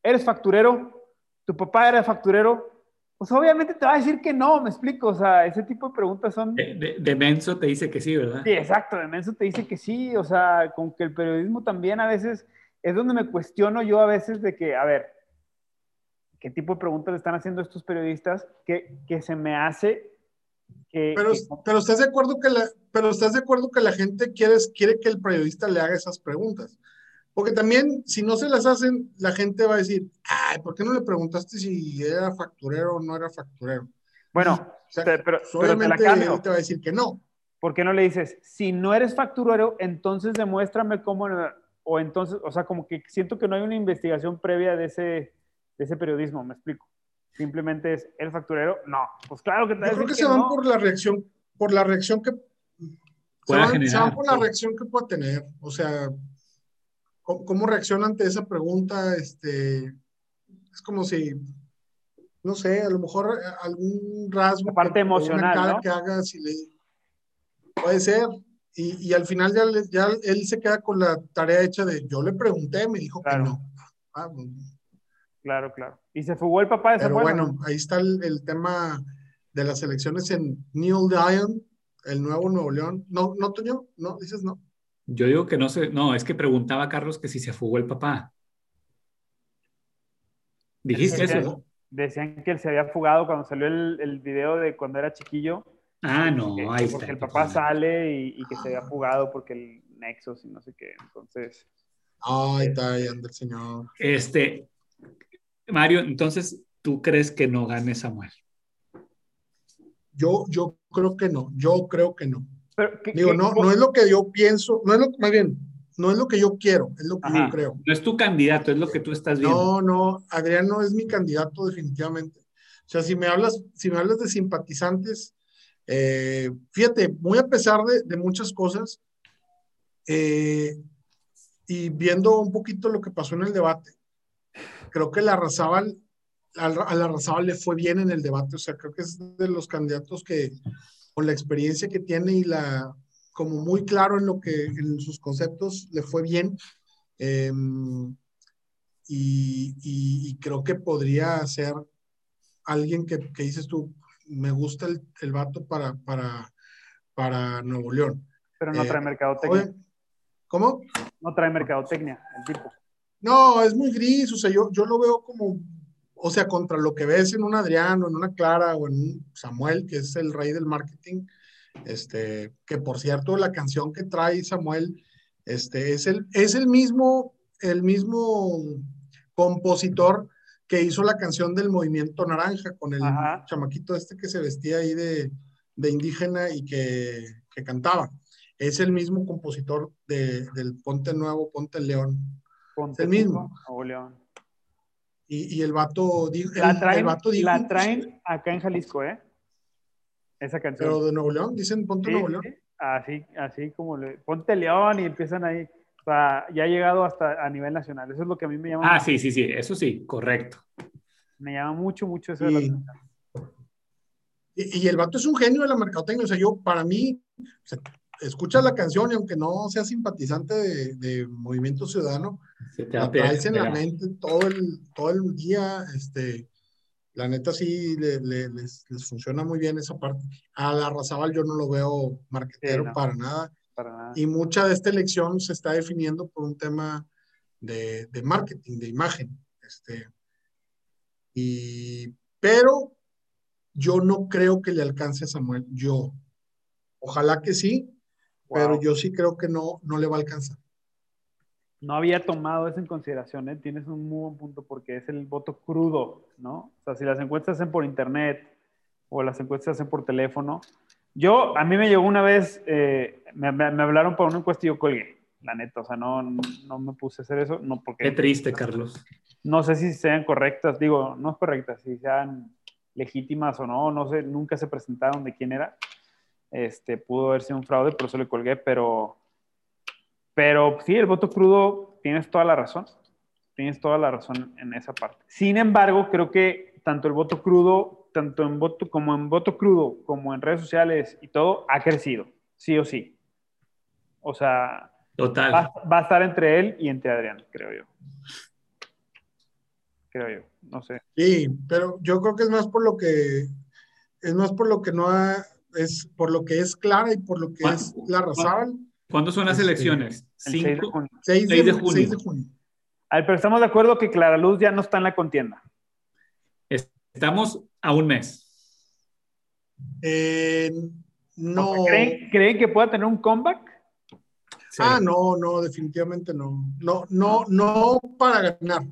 [SPEAKER 1] ¿eres facturero? ¿Tu papá era facturero? Pues obviamente te va a decir que no, me explico, o sea, ese tipo de preguntas son...
[SPEAKER 2] De, menso te dice que sí, ¿verdad?
[SPEAKER 1] Sí, exacto, de menso te dice que sí, o sea, con que el periodismo también a veces es donde me cuestiono yo a veces de que, a ver, ¿qué tipo de preguntas le están haciendo estos periodistas que, que se me hace
[SPEAKER 3] pero, pero, estás de acuerdo que la, pero estás de acuerdo que la gente quiere, quiere que el periodista le haga esas preguntas. Porque también, si no se las hacen, la gente va a decir, ay, ¿por qué no le preguntaste si era facturero o no era facturero?
[SPEAKER 1] Bueno, pero, pero te la cambio.
[SPEAKER 3] te va a decir que no.
[SPEAKER 1] ¿Por qué no le dices, si no eres facturero, entonces demuéstrame cómo, o entonces, o sea, como que siento que no hay una investigación previa de ese, de ese periodismo, me explico. Simplemente es el facturero, no. Pues claro que
[SPEAKER 3] Yo creo que, se van por la reacción, por la reacción que se van, se van, por la reacción que pueda tener. O sea, cómo, reacciona ante esa pregunta, este, es como si, no sé, a lo mejor eh, algún rasgo.
[SPEAKER 1] parte emocional.
[SPEAKER 3] que haga, si le, puede ser. Y, y al final ya, ya, él se queda con la tarea hecha de yo le pregunté, me dijo que no. Ah,
[SPEAKER 1] claro, claro. Y se fugó el papá de
[SPEAKER 3] Pero bueno, ahí está el, el, tema de las elecciones en Neil Dion, el nuevo Nuevo León. ¿No, no, Toño? ¿No? ¿Dices no?
[SPEAKER 2] Yo digo que no sé, no, es que preguntaba Carlos que si se fugó el papá. ¿Dijiste eso?
[SPEAKER 1] Decían que él se había fugado cuando salió el, el video de cuando era chiquillo.
[SPEAKER 2] Ah, no, ahí
[SPEAKER 1] está. Porque el papá sale y, que se había fugado porque el Nexus y no sé qué. Entonces.
[SPEAKER 3] Ay, está ahí anda el señor.
[SPEAKER 2] Este, Mario, entonces, ¿tú crees que no gane Samuel?
[SPEAKER 3] Yo, yo creo que no. Yo creo que no. Digo, no, no es lo que yo pienso, no es lo más bien, no es lo que yo quiero, es lo que yo creo.
[SPEAKER 2] No es tu candidato, es lo que tú estás viendo.
[SPEAKER 3] No, no, Adrián no es mi candidato definitivamente. O sea, si me hablas, si me hablas de simpatizantes, eh, fíjate, muy a pesar de, muchas cosas, eh, y viendo un poquito lo que pasó en el debate, creo que la Arrazábal, a la Arrazábal le fue bien en el debate, o sea, creo que es de los candidatos que con la experiencia que tiene y la, como muy claro en lo que, en sus conceptos, le fue bien. Em, y, creo que podría ser alguien que, que dices tú, me gusta el, el vato para, para, para Nuevo León.
[SPEAKER 1] Pero no trae eh, mercadotecnia.
[SPEAKER 3] ¿Cómo?
[SPEAKER 1] No trae mercadotecnia, el tipo.
[SPEAKER 3] No, es muy gris, o sea, yo, yo lo veo como o sea, contra lo que ves en un Adriano, en una Clara o en un Samuel, que es el rey del marketing, este, que por cierto, la canción que trae Samuel, este, es el, es el mismo, el mismo compositor que hizo la canción del Movimiento Naranja, con el chamaquito este que se vestía ahí de, indígena y que, cantaba. Es el mismo compositor del Ponte Nuevo, Ponte León.
[SPEAKER 1] Ponte
[SPEAKER 3] el mismo.
[SPEAKER 1] León.
[SPEAKER 3] Y, el vato dijo.
[SPEAKER 1] La traen, la traen acá en Jalisco, ¿eh? Esa canción.
[SPEAKER 3] Pero de Nuevo León, dicen Ponte Nuevo León.
[SPEAKER 1] Así, así como le. Ponte León y empiezan ahí. O sea, ya ha llegado hasta a nivel nacional. Eso es lo que a mí me llama.
[SPEAKER 2] Ah, sí, sí, sí, eso sí, correcto.
[SPEAKER 1] Me llama mucho, mucho eso
[SPEAKER 3] y,
[SPEAKER 1] de la
[SPEAKER 3] y, y, el vato es un genio de la mercadotecnia. O sea, yo, para mí, escuchas la canción y aunque no sea simpatizante de, Movimiento Ciudadano, la traes en la mente todo el, todo el día, este, la neta sí les, funciona muy bien esa parte. A la Razabal yo no lo veo marquetero para, nada. Y mucha de esta elección se está definiendo por un tema de, marketing, de imagen. Este, y, pero yo no creo que le alcance a Samuel, yo. Ojalá que sí, pero yo sí creo que no, no le va a alcanzar.
[SPEAKER 1] No había tomado eso en consideración, ¿eh? tienes un muy buen punto porque es el voto crudo, ¿no? O sea, si las encuestas se hacen por internet o las encuestas se hacen por teléfono. Yo, a mí me llegó una vez, eh, me, me, hablaron por una encuesta y yo colgué, la neta, o sea, no, no me puse a hacer eso, no porque...
[SPEAKER 2] Qué triste, Carlos.
[SPEAKER 1] No sé si sean correctas, digo, no es correctas, si sean legítimas o no, no sé, nunca se presentaron de quién era este, pudo haber sido un fraude, por eso le colgué, pero, pero sí, el voto crudo, tienes toda la razón, tienes toda la razón en esa parte. Sin embargo, creo que tanto el voto crudo, tanto en voto como en voto crudo, como en redes sociales y todo, ha crecido, sí o sí. O sea,
[SPEAKER 2] Total.
[SPEAKER 1] Va, va a estar entre él y entre Adrián, creo yo. Creo yo, no sé.
[SPEAKER 3] Sí, pero yo creo que es más por lo que es más por lo que no ha es por lo que es Clara y por lo que es la Razabal.
[SPEAKER 2] ¿Cuándo son las este, elecciones?
[SPEAKER 3] 6 de junio. 6 de, junio.
[SPEAKER 1] pero estamos de acuerdo que Clara Luz ya no está en la contienda.
[SPEAKER 2] Estamos a un mes.
[SPEAKER 3] Eh, no.
[SPEAKER 1] ¿Creen, que pueda tener un comeback?
[SPEAKER 3] Ah, no, no, definitivamente no. No, no, no para ganar.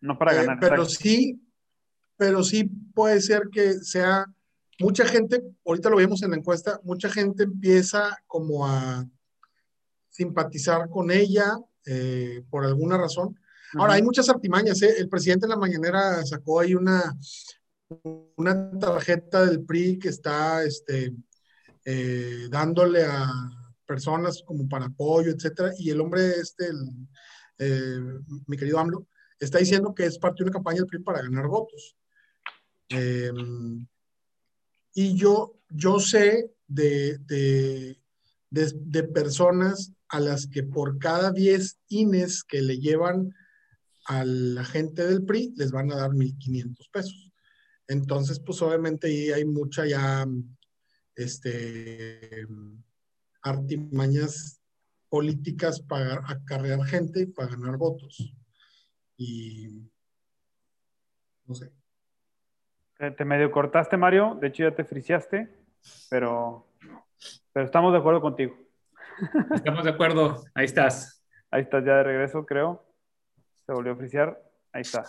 [SPEAKER 1] No para ganar.
[SPEAKER 3] pero sí, pero sí puede ser que sea mucha gente, ahorita lo vemos en la encuesta, mucha gente empieza como a simpatizar con ella eh, por alguna razón. Ahora, hay muchas artimañas. ¿eh? El presidente en la mañanera sacó ahí una, una tarjeta del PRI que está este, eh, dándole a personas como para apoyo, etcétera, y el hombre este, mi querido AMLO, está diciendo que es parte de una campaña del PRI para ganar votos. Y yo, yo sé de, de, de, personas a las que por cada 10 INES que le llevan a la gente del PRI, les van a dar 1.500 pesos. Entonces, pues obviamente ahí hay mucha ya este, artimañas políticas para acarrear gente y para ganar votos. Y no sé.
[SPEAKER 1] Te, medio cortaste, Mario. De hecho, ya te friseaste, pero, pero estamos de acuerdo contigo.
[SPEAKER 2] Estamos de acuerdo. Ahí estás.
[SPEAKER 1] Ahí estás ya de regreso, creo. Se volvió a frisear. Ahí está.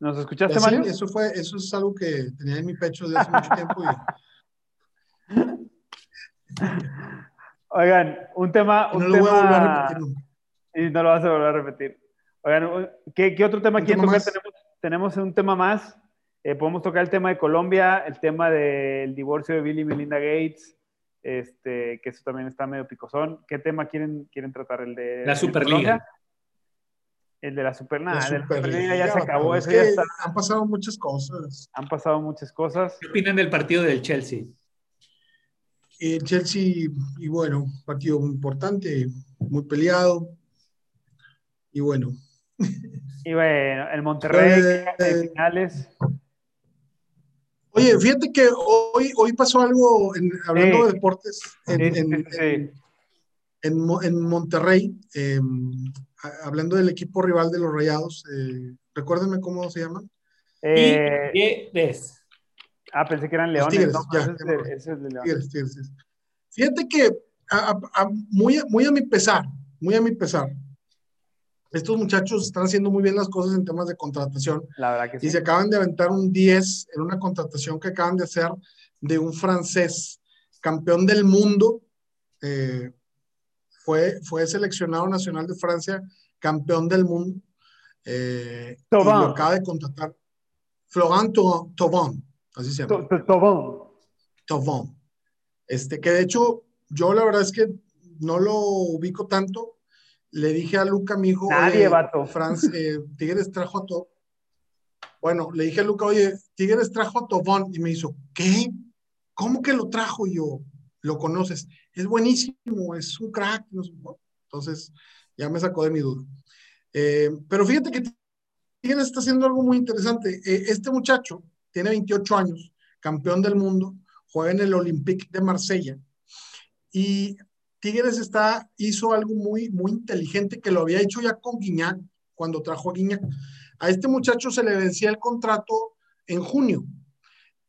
[SPEAKER 1] ¿Nos escuchaste, Mario?
[SPEAKER 3] Eso, fue, eso es algo que tenía en mi pecho desde hace mucho tiempo.
[SPEAKER 1] Oigan, un tema. Un no lo voy a volver a repetir Y no lo vas a volver a repetir. Oigan, ¿qué, qué otro tema quieren tocar? Tenemos tenemos un tema más. Eh, podemos tocar el tema de Colombia, el tema del divorcio de Bill y Melinda Gates, este, que eso también está medio picosón. ¿Qué tema quieren, quieren tratar? ¿El de
[SPEAKER 2] la Superliga?
[SPEAKER 1] El de la Superliga. la Superliga ya se acabó, eso ya está.
[SPEAKER 3] Han pasado muchas cosas.
[SPEAKER 1] Han pasado muchas cosas.
[SPEAKER 2] ¿Qué opinan del partido del Chelsea?
[SPEAKER 3] El Chelsea, y bueno, partido muy importante, muy peleado. Y bueno,
[SPEAKER 1] y bueno, el Monterrey de finales.
[SPEAKER 3] Oye, fíjate que hoy, hoy pasó algo, hablando de deportes, en, en, Monterrey, em, hablando del equipo rival de los Rayados, eh, recuérdenme cómo se llaman.
[SPEAKER 1] Eh, ah, pensé que eran Leones. Tigres,
[SPEAKER 3] Tigres, Fíjate que muy, muy a mi pesar, muy a mi pesar, estos muchachos están haciendo muy bien las cosas en temas de contratación.
[SPEAKER 1] La verdad que sí.
[SPEAKER 3] Y se acaban de aventar un 10 en una contratación que acaban de hacer de un francés, campeón del mundo. Eh, fue, fue seleccionado nacional de Francia, campeón del mundo. Eh, y lo acaba de contratar. Florent Thauvin, así se llama. Thauvin. Este, que de hecho, yo la verdad es que no lo ubico tanto, le dije a Luca, mi hijo,
[SPEAKER 1] Nadie, vato.
[SPEAKER 3] Franz, eh, Tigres trajo a Tobón. Bueno, le dije a Luca, oye, Tigres trajo a Tobón. Y me hizo, ¿qué? ¿Cómo que lo trajo yo? ¿Lo conoces? Es buenísimo, es un crack. Entonces, ya me sacó de mi duda. Eh, pero fíjate que Tigres está haciendo algo muy interesante. Eh, este muchacho tiene 28 años, campeón del mundo, juega en el Olympique de Marsella. Y Tigres está, hizo algo muy, muy inteligente que lo había hecho ya con Guiñac, cuando trajo a Guiñac. A este muchacho se le vencía el contrato en junio.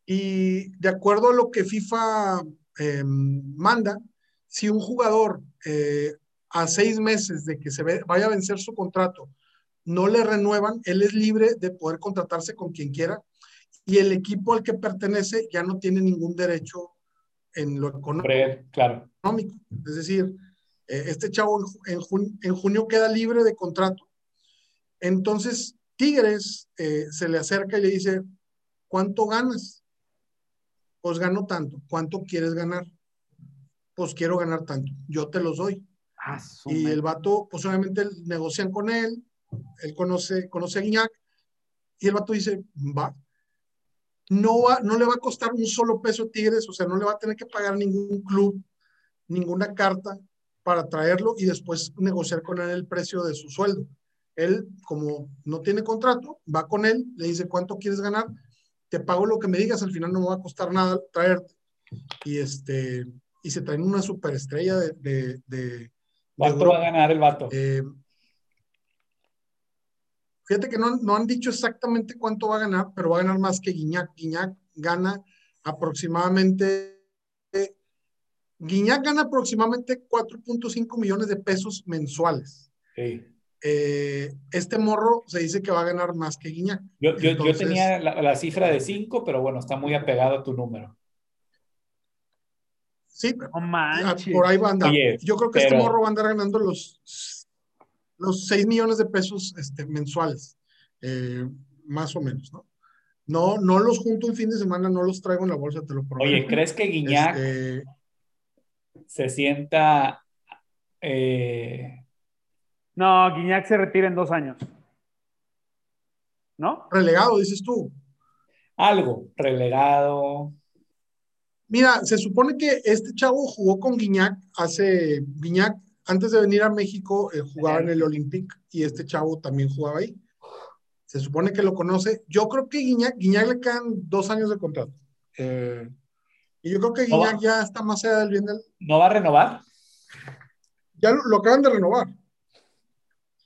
[SPEAKER 3] Y de acuerdo a lo que FIFA em, manda, si un jugador eh, a seis meses de que se vaya a vencer su contrato no le renuevan, él es libre de poder contratarse con quien quiera y el equipo al que pertenece ya no tiene ningún derecho en lo económico.
[SPEAKER 2] Claro.
[SPEAKER 3] Es decir, eh, este chavo en, en, junio queda libre de contrato. Entonces, Tigres eh, se le acerca y le dice, ¿cuánto ganas? Pues gano tanto. ¿Cuánto quieres ganar? Pues quiero ganar tanto. Yo te los doy. Ah, y el vato, pues obviamente negocian con él, él conoce, conoce a Guiñac, y el vato dice, va, no, va, no le va a costar un solo peso a Tigres, o sea, no le va a tener que pagar ningún club, ninguna carta para traerlo y después negociar con él el precio de su sueldo. Él, como no tiene contrato, va con él, le dice cuánto quieres ganar, te pago lo que me digas, al final no me va a costar nada traerte. Y este y se traen una superestrella de, de,
[SPEAKER 2] ¿Cuánto va a ganar el vato?
[SPEAKER 3] Eh, Fíjate que no, no, han dicho exactamente cuánto va a ganar, pero va a ganar más que Guiñac. Guiñac gana aproximadamente, Guiñac gana aproximadamente 4.5 millones de pesos mensuales. Eh, este morro se dice que va a ganar más que Guiñac.
[SPEAKER 2] Yo, yo, tenía la, cifra de 5, pero bueno, está muy apegado a tu número.
[SPEAKER 3] Sí, por ahí va a andar. yo creo que este morro va a andar ganando los, los 6 millones de pesos este, mensuales, eh, más o menos, ¿no? No, no los junto un fin de semana, no los traigo en la bolsa, te lo prometo.
[SPEAKER 2] Oye, ¿crees que Guiñac este, se sienta... Eh...
[SPEAKER 1] No, Guiñac se retira en dos años. ¿No?
[SPEAKER 3] Relegado, dices tú.
[SPEAKER 2] Algo, relegado.
[SPEAKER 3] Mira, se supone que este chavo jugó con Guiñac hace. Guiñac, antes de venir a México, eh, jugaba en el Olympic y este chavo también jugaba ahí. Se supone que lo conoce. Yo creo que Guiñac, Guiñac le quedan dos años de contrato. Eh, y yo creo que Guiñac ya está más allá del bien del.
[SPEAKER 2] ¿No va a renovar?
[SPEAKER 3] Ya lo, acaban de renovar.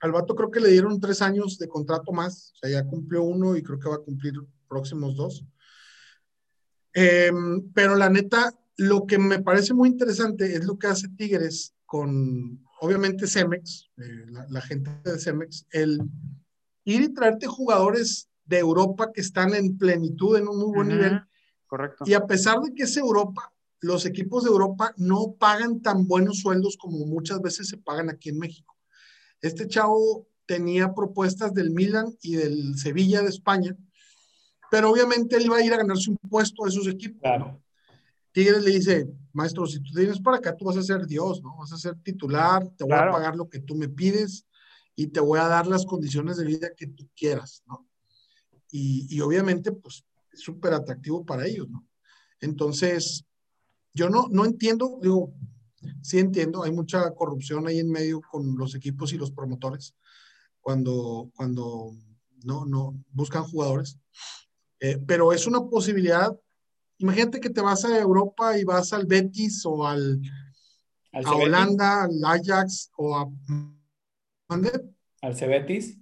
[SPEAKER 3] Al vato creo que le dieron tres años de contrato más. O sea, ya cumplió uno y creo que va a cumplir próximos dos. Em, pero la neta, lo que me parece muy interesante es lo que hace Tigres con, obviamente, Cemex, eh, la, la, gente de Cemex, el ir y traerte jugadores de Europa que están en plenitud, en un muy buen nivel.
[SPEAKER 1] Correcto.
[SPEAKER 3] Y a pesar de que es Europa, los equipos de Europa no pagan tan buenos sueldos como muchas veces se pagan aquí en México. Este chavo tenía propuestas del Milan y del Sevilla de España, pero obviamente él iba a ir a ganarse un puesto a esos equipos. Claro. Tigres le dice, maestro, si tú vienes para acá, tú vas a ser Dios, ¿no? Vas a ser titular, te voy a pagar lo que tú me pides y te voy a dar las condiciones de vida que tú quieras, ¿no? Y, y obviamente, pues, es súper atractivo para ellos, ¿no? Entonces, yo no, no entiendo, digo, sí entiendo, hay mucha corrupción ahí en medio con los equipos y los promotores cuando, cuando no, no buscan jugadores, eh, pero es una posibilidad. Imagínate que te vas a Europa y vas al Betis o al, a Holanda, al Ajax o a
[SPEAKER 2] ¿Al Cebetis?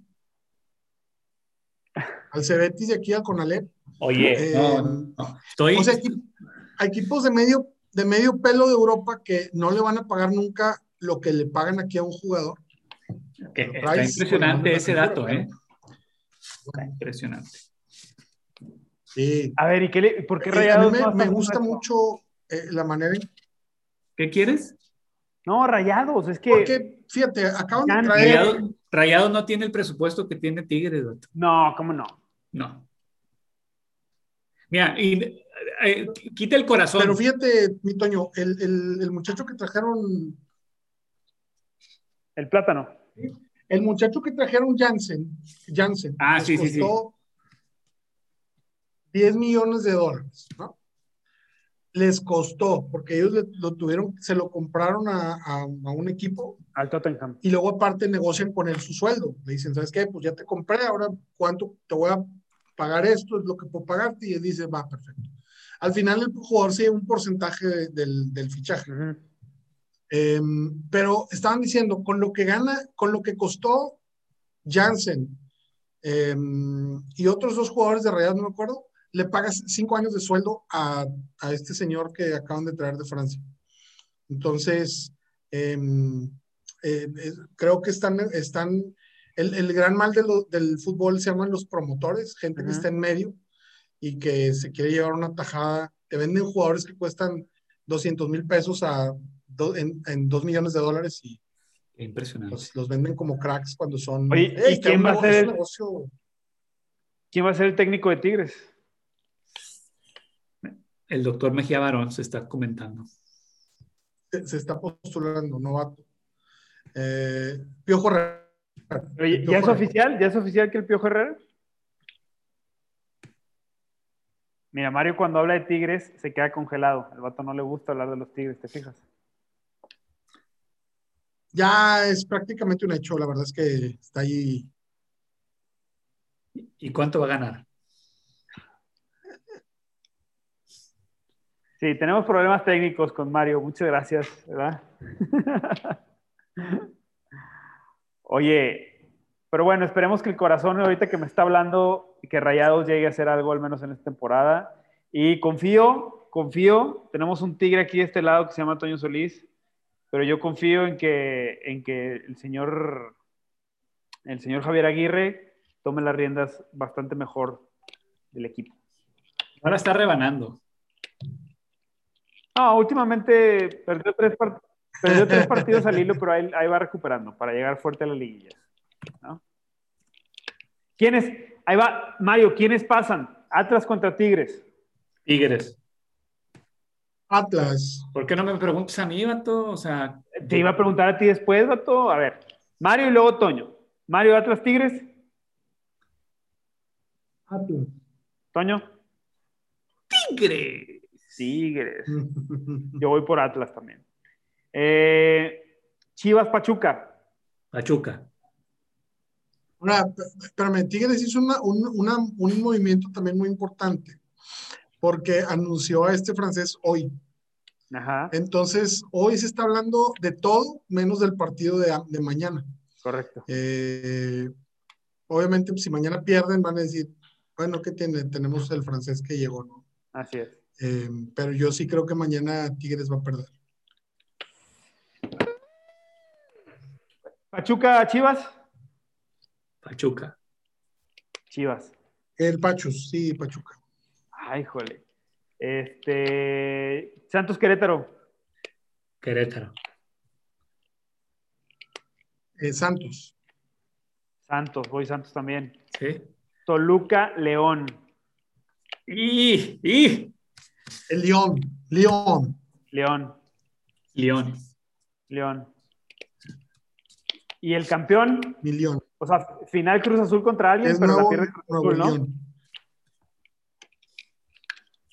[SPEAKER 3] Al Cebetis de aquí al Conalep.
[SPEAKER 2] Oye, eh, no,
[SPEAKER 3] Estoy... O sea, hay equipos de medio, de medio pelo de Europa que no le van a pagar nunca lo que le pagan aquí a un jugador.
[SPEAKER 2] Está impresionante ese dato, ¿eh? Está impresionante.
[SPEAKER 3] Sí.
[SPEAKER 1] A ver, ¿y qué por qué
[SPEAKER 3] eh, A mí me, gusta mucho eh, la manera en...
[SPEAKER 2] ¿Qué quieres?
[SPEAKER 1] No, rayados, es que.
[SPEAKER 3] Porque, fíjate, acaban de traer.
[SPEAKER 2] Rayados, no tiene el presupuesto que tiene Tigres,
[SPEAKER 1] No, ¿cómo no?
[SPEAKER 2] No. Mira, y, eh, quita el corazón.
[SPEAKER 3] Pero fíjate, mi Toño, el, el, muchacho que trajeron.
[SPEAKER 1] El plátano.
[SPEAKER 3] El muchacho que trajeron Jansen, Jansen
[SPEAKER 2] ah, sí, sí, sí.
[SPEAKER 3] 10 millones de dólares, ¿no? les costó, porque ellos lo tuvieron, se lo compraron a, a, un equipo.
[SPEAKER 1] Al Tottenham.
[SPEAKER 3] Y luego aparte negocian con él su sueldo. Le dicen, ¿sabes qué? Pues ya te compré, ahora cuánto te voy a pagar esto, es lo que puedo pagarte. Y él dice, va, perfecto. Al final el jugador se lleva un porcentaje del, del fichaje. Em, pero estaban diciendo, con lo que gana, con lo que costó Jansen em, y otros dos jugadores de Real, no me acuerdo, le pagas cinco años de sueldo a, a este señor que acaban de traer de Francia. Entonces, em, eh, creo que están, están el, el gran mal de lo, del fútbol se llaman los promotores, gente que está en medio y que se quiere llevar una tajada. Te venden jugadores que cuestan 200 mil pesos a en, en 2 millones de dólares y
[SPEAKER 2] Impresionante.
[SPEAKER 3] Los, venden como cracks cuando son...
[SPEAKER 1] Oye, ¿y quién va, a ser ¿quién va a ser el técnico de Tigres?
[SPEAKER 2] El doctor Mejía Barón se está comentando.
[SPEAKER 3] Se, está postulando, novato. Eh, Piojo Herrera.
[SPEAKER 1] ¿Ya es oficial? ¿Ya es oficial que el Piojo Herrera? Mira, Mario cuando habla de Tigres se queda congelado. El vato no le gusta hablar de los Tigres, ¿te fijas?
[SPEAKER 3] Ya es prácticamente un hecho, la verdad es que está ahí.
[SPEAKER 2] ¿Y cuánto va a ganar?
[SPEAKER 1] Sí, tenemos problemas técnicos con Mario. Muchas gracias, ¿verdad? Oye, pero bueno, esperemos que el corazón ahorita que me está hablando y que Rayados llegue a hacer algo al menos en esta temporada. Y confío, confío, tenemos un tigre aquí de este lado que se llama Toño Solís, pero yo confío en que, en que el señor, el señor Javier Aguirre tome las riendas bastante mejor del equipo.
[SPEAKER 2] Ahora está rebanando.
[SPEAKER 1] No, últimamente perdió tres, perdió tres partidos al hilo, pero ahí, va recuperando para llegar fuerte a la liguilla. ¿no? ¿Quiénes? Ahí va, Mario, ¿quiénes pasan? Atlas contra Tigres.
[SPEAKER 2] Tigres.
[SPEAKER 3] Atlas.
[SPEAKER 2] ¿Por qué no me preguntas a mí, Vato? O sea.
[SPEAKER 1] Te iba a preguntar a ti después, Vato. A ver, Mario y luego Toño. Mario, Atlas, Tigres.
[SPEAKER 3] Atlas.
[SPEAKER 1] Toño.
[SPEAKER 2] Tigres.
[SPEAKER 1] Tigres. Yo voy por Atlas también. Eh, Chivas Pachuca.
[SPEAKER 2] Pachuca.
[SPEAKER 3] Ahora, espérame, Tigres hizo un movimiento también muy importante porque anunció a este francés hoy.
[SPEAKER 1] Ajá.
[SPEAKER 3] Entonces, hoy se está hablando de todo menos del partido de, mañana.
[SPEAKER 1] Correcto.
[SPEAKER 3] Eh, obviamente, si mañana pierden, van a decir, bueno, ¿qué tiene? Tenemos el francés que llegó, ¿no?
[SPEAKER 1] Así es.
[SPEAKER 3] Eh, pero yo sí creo que mañana Tigres va a perder.
[SPEAKER 1] Pachuca, Chivas.
[SPEAKER 2] Pachuca.
[SPEAKER 1] Chivas.
[SPEAKER 3] El Pachus, sí, Pachuca.
[SPEAKER 1] Ay, jole. Este. Santos Querétaro.
[SPEAKER 2] Querétaro.
[SPEAKER 3] Eh, Santos.
[SPEAKER 1] Santos, voy Santos también.
[SPEAKER 2] Sí.
[SPEAKER 1] Toluca, León.
[SPEAKER 2] ¡Y! ¡Y!
[SPEAKER 3] El León. León.
[SPEAKER 1] León.
[SPEAKER 2] León.
[SPEAKER 1] León. ¿Y el campeón?
[SPEAKER 3] Mi León.
[SPEAKER 1] O sea, final Cruz Azul contra alguien, pero la pierde Cruz Azul, ¿no?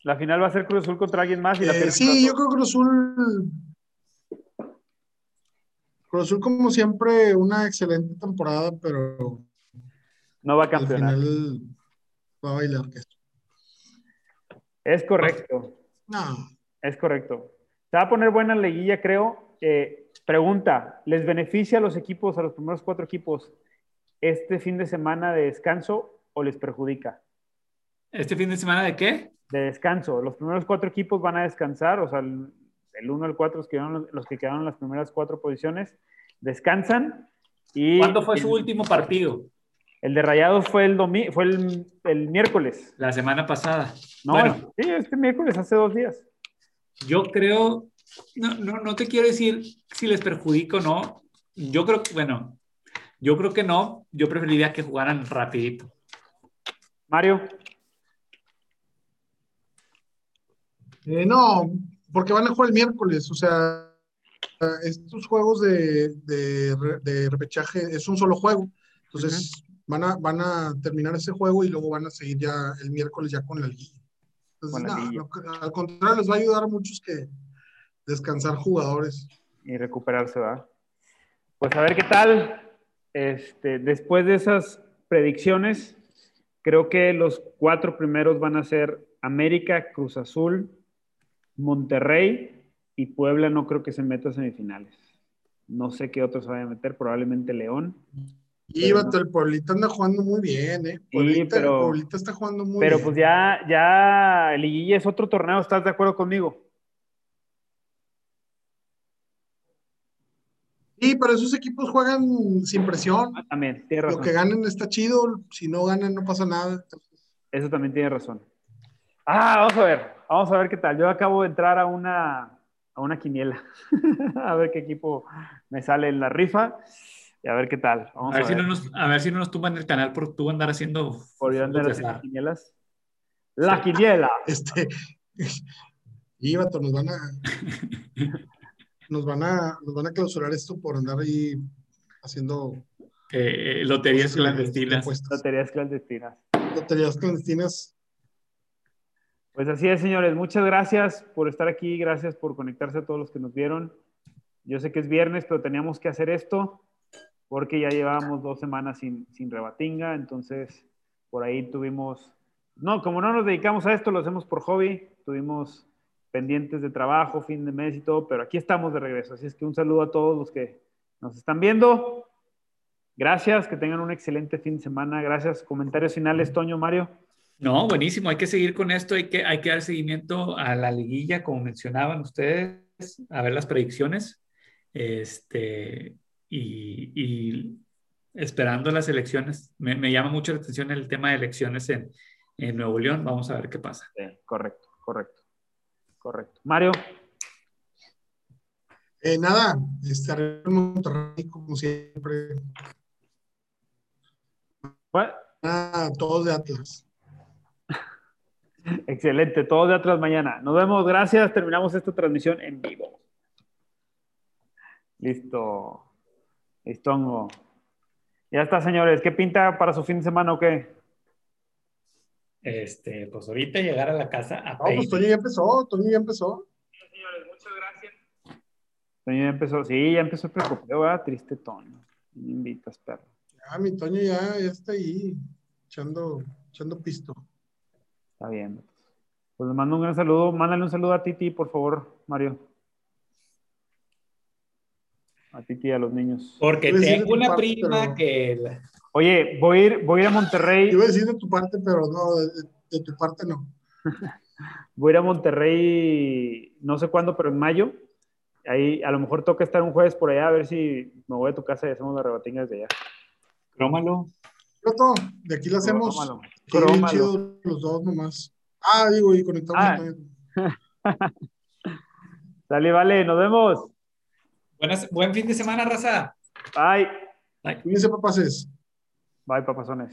[SPEAKER 1] La final va a ser Cruz Azul contra alguien más y la
[SPEAKER 3] eh, Sí, yo creo que Cruz Azul. Cruz Azul, como siempre, una excelente temporada, pero.
[SPEAKER 1] No va a campeonar.
[SPEAKER 3] Al final va a bailar
[SPEAKER 1] Es correcto.
[SPEAKER 3] No.
[SPEAKER 1] Es correcto. Se va a poner buena liguilla, creo. Eh, pregunta: ¿les beneficia a los equipos, a los primeros cuatro equipos, este fin de semana de descanso o les perjudica?
[SPEAKER 2] ¿Este fin de semana de qué?
[SPEAKER 1] De descanso. Los primeros cuatro equipos van a descansar, o sea, el, 1 al 4, los que, quedaron, los que quedaron en las primeras cuatro posiciones, descansan. Y
[SPEAKER 2] ¿Cuándo fue su último partido?
[SPEAKER 1] El de Rayados fue el, fue el, miércoles.
[SPEAKER 2] La semana pasada.
[SPEAKER 1] No, bueno, sí, este miércoles, hace dos días.
[SPEAKER 2] Yo creo, no, no, no te quiero decir si les perjudico o no. Yo creo que, bueno, yo creo que no. Yo preferiría que jugaran rapidito.
[SPEAKER 1] Mario.
[SPEAKER 3] Eh, no, porque van a jugar el miércoles, o sea, estos juegos de, de, repechaje es un solo juego, entonces van, a, van a terminar ese juego y luego van a seguir ya el miércoles ya con la. Entonces, al contrario, les va a ayudar a muchos que descansar jugadores.
[SPEAKER 1] Y recuperarse, ¿va? Pues a ver qué tal. Este, después de esas predicciones, creo que los cuatro primeros van a ser América, Cruz Azul, Monterrey y Puebla no creo que se meta a semifinales. No sé qué otros vayan a meter, probablemente León.
[SPEAKER 3] Y el Pueblita anda jugando muy bien, ¿eh? Pueblita, el Pueblita está jugando muy
[SPEAKER 1] bien.
[SPEAKER 3] Pero
[SPEAKER 1] pues ya, ya, Liguilla es otro torneo, ¿estás de acuerdo conmigo?
[SPEAKER 3] Sí, pero esos equipos juegan sin presión.
[SPEAKER 1] Ah, también, tiene razón.
[SPEAKER 3] Lo que ganen está chido, si no ganan no pasa nada.
[SPEAKER 1] Eso también tiene razón. Ah, vamos a ver, vamos a ver qué tal. Yo acabo de entrar a una, a una quiniela, a ver qué equipo me sale en la rifa y a ver qué tal.
[SPEAKER 2] a, ver Si no nos, a ver si no nos tumban el canal por tú andar haciendo.
[SPEAKER 1] Por andar haciendo quinielas. La quiniela.
[SPEAKER 3] Este. Y nos van a. nos van a, nos van a clausurar esto por andar ahí haciendo.
[SPEAKER 2] Eh, loterías clandestinas.
[SPEAKER 1] Loterías clandestinas.
[SPEAKER 3] Loterías clandestinas
[SPEAKER 1] pues así es, señores. Muchas gracias por estar aquí. Gracias por conectarse a todos los que nos vieron. Yo sé que es viernes, pero teníamos que hacer esto porque ya llevábamos dos semanas sin, sin rebatinga. Entonces, por ahí tuvimos. No, como no nos dedicamos a esto, lo hacemos por hobby. Tuvimos pendientes de trabajo, fin de mes y todo, pero aquí estamos de regreso. Así es que un saludo a todos los que nos están viendo. Gracias, que tengan un excelente fin de semana. Gracias. Comentarios finales, Toño, Mario.
[SPEAKER 2] No, buenísimo. Hay que seguir con esto. Hay que, hay que dar seguimiento a la liguilla, como mencionaban ustedes, a ver las predicciones. Este, y, esperando las elecciones. Me, llama mucho la atención el tema de elecciones en, en Nuevo León. Vamos a ver qué pasa.
[SPEAKER 1] correcto, correcto. Correcto. Mario.
[SPEAKER 3] Eh, nada, estaré en Monterrey como siempre. Ah, todos de Atlas.
[SPEAKER 1] Excelente, todos de Atlas mañana. Nos vemos, gracias. Terminamos esta transmisión en vivo. Listo. Listongo. Ya está, señores. ¿Qué pinta para su fin de semana o qué?
[SPEAKER 2] Este, pues ahorita llegar a la casa a
[SPEAKER 3] No, pues Toño ya empezó, Toño ya empezó.
[SPEAKER 1] señores, muchas gracias. Toño ya empezó, sí, ya empezó el preocupado, ¿verdad? Triste Toño. Me invitas, perro.
[SPEAKER 3] Ya, mi Toño ya, ya está ahí, echando, echando pisto.
[SPEAKER 1] Está bien. Pues le mando un gran saludo. Mándale un saludo a Titi, por favor, Mario. A Titi y a los niños.
[SPEAKER 2] Porque tengo una prima que...
[SPEAKER 1] Oye, voy a, ir, voy a ir a Monterrey.
[SPEAKER 3] Iba a decir de tu parte, pero no, de, tu parte no.
[SPEAKER 1] voy a ir a Monterrey, no sé cuándo, pero en mayo. Ahí a lo mejor toca estar un jueves por allá, a ver si me voy a tu casa y hacemos las rebatingas de allá.
[SPEAKER 2] Crómalo.
[SPEAKER 3] de aquí lo hacemos. Crómalo. los dos nomás. Ah, digo, y conectamos. Ah.
[SPEAKER 1] Dale, vale, nos vemos.
[SPEAKER 2] Buenas, buen fin de semana, raza.
[SPEAKER 1] Bye.
[SPEAKER 3] Bye. Cuídense, papaces.
[SPEAKER 1] Bye, papazones.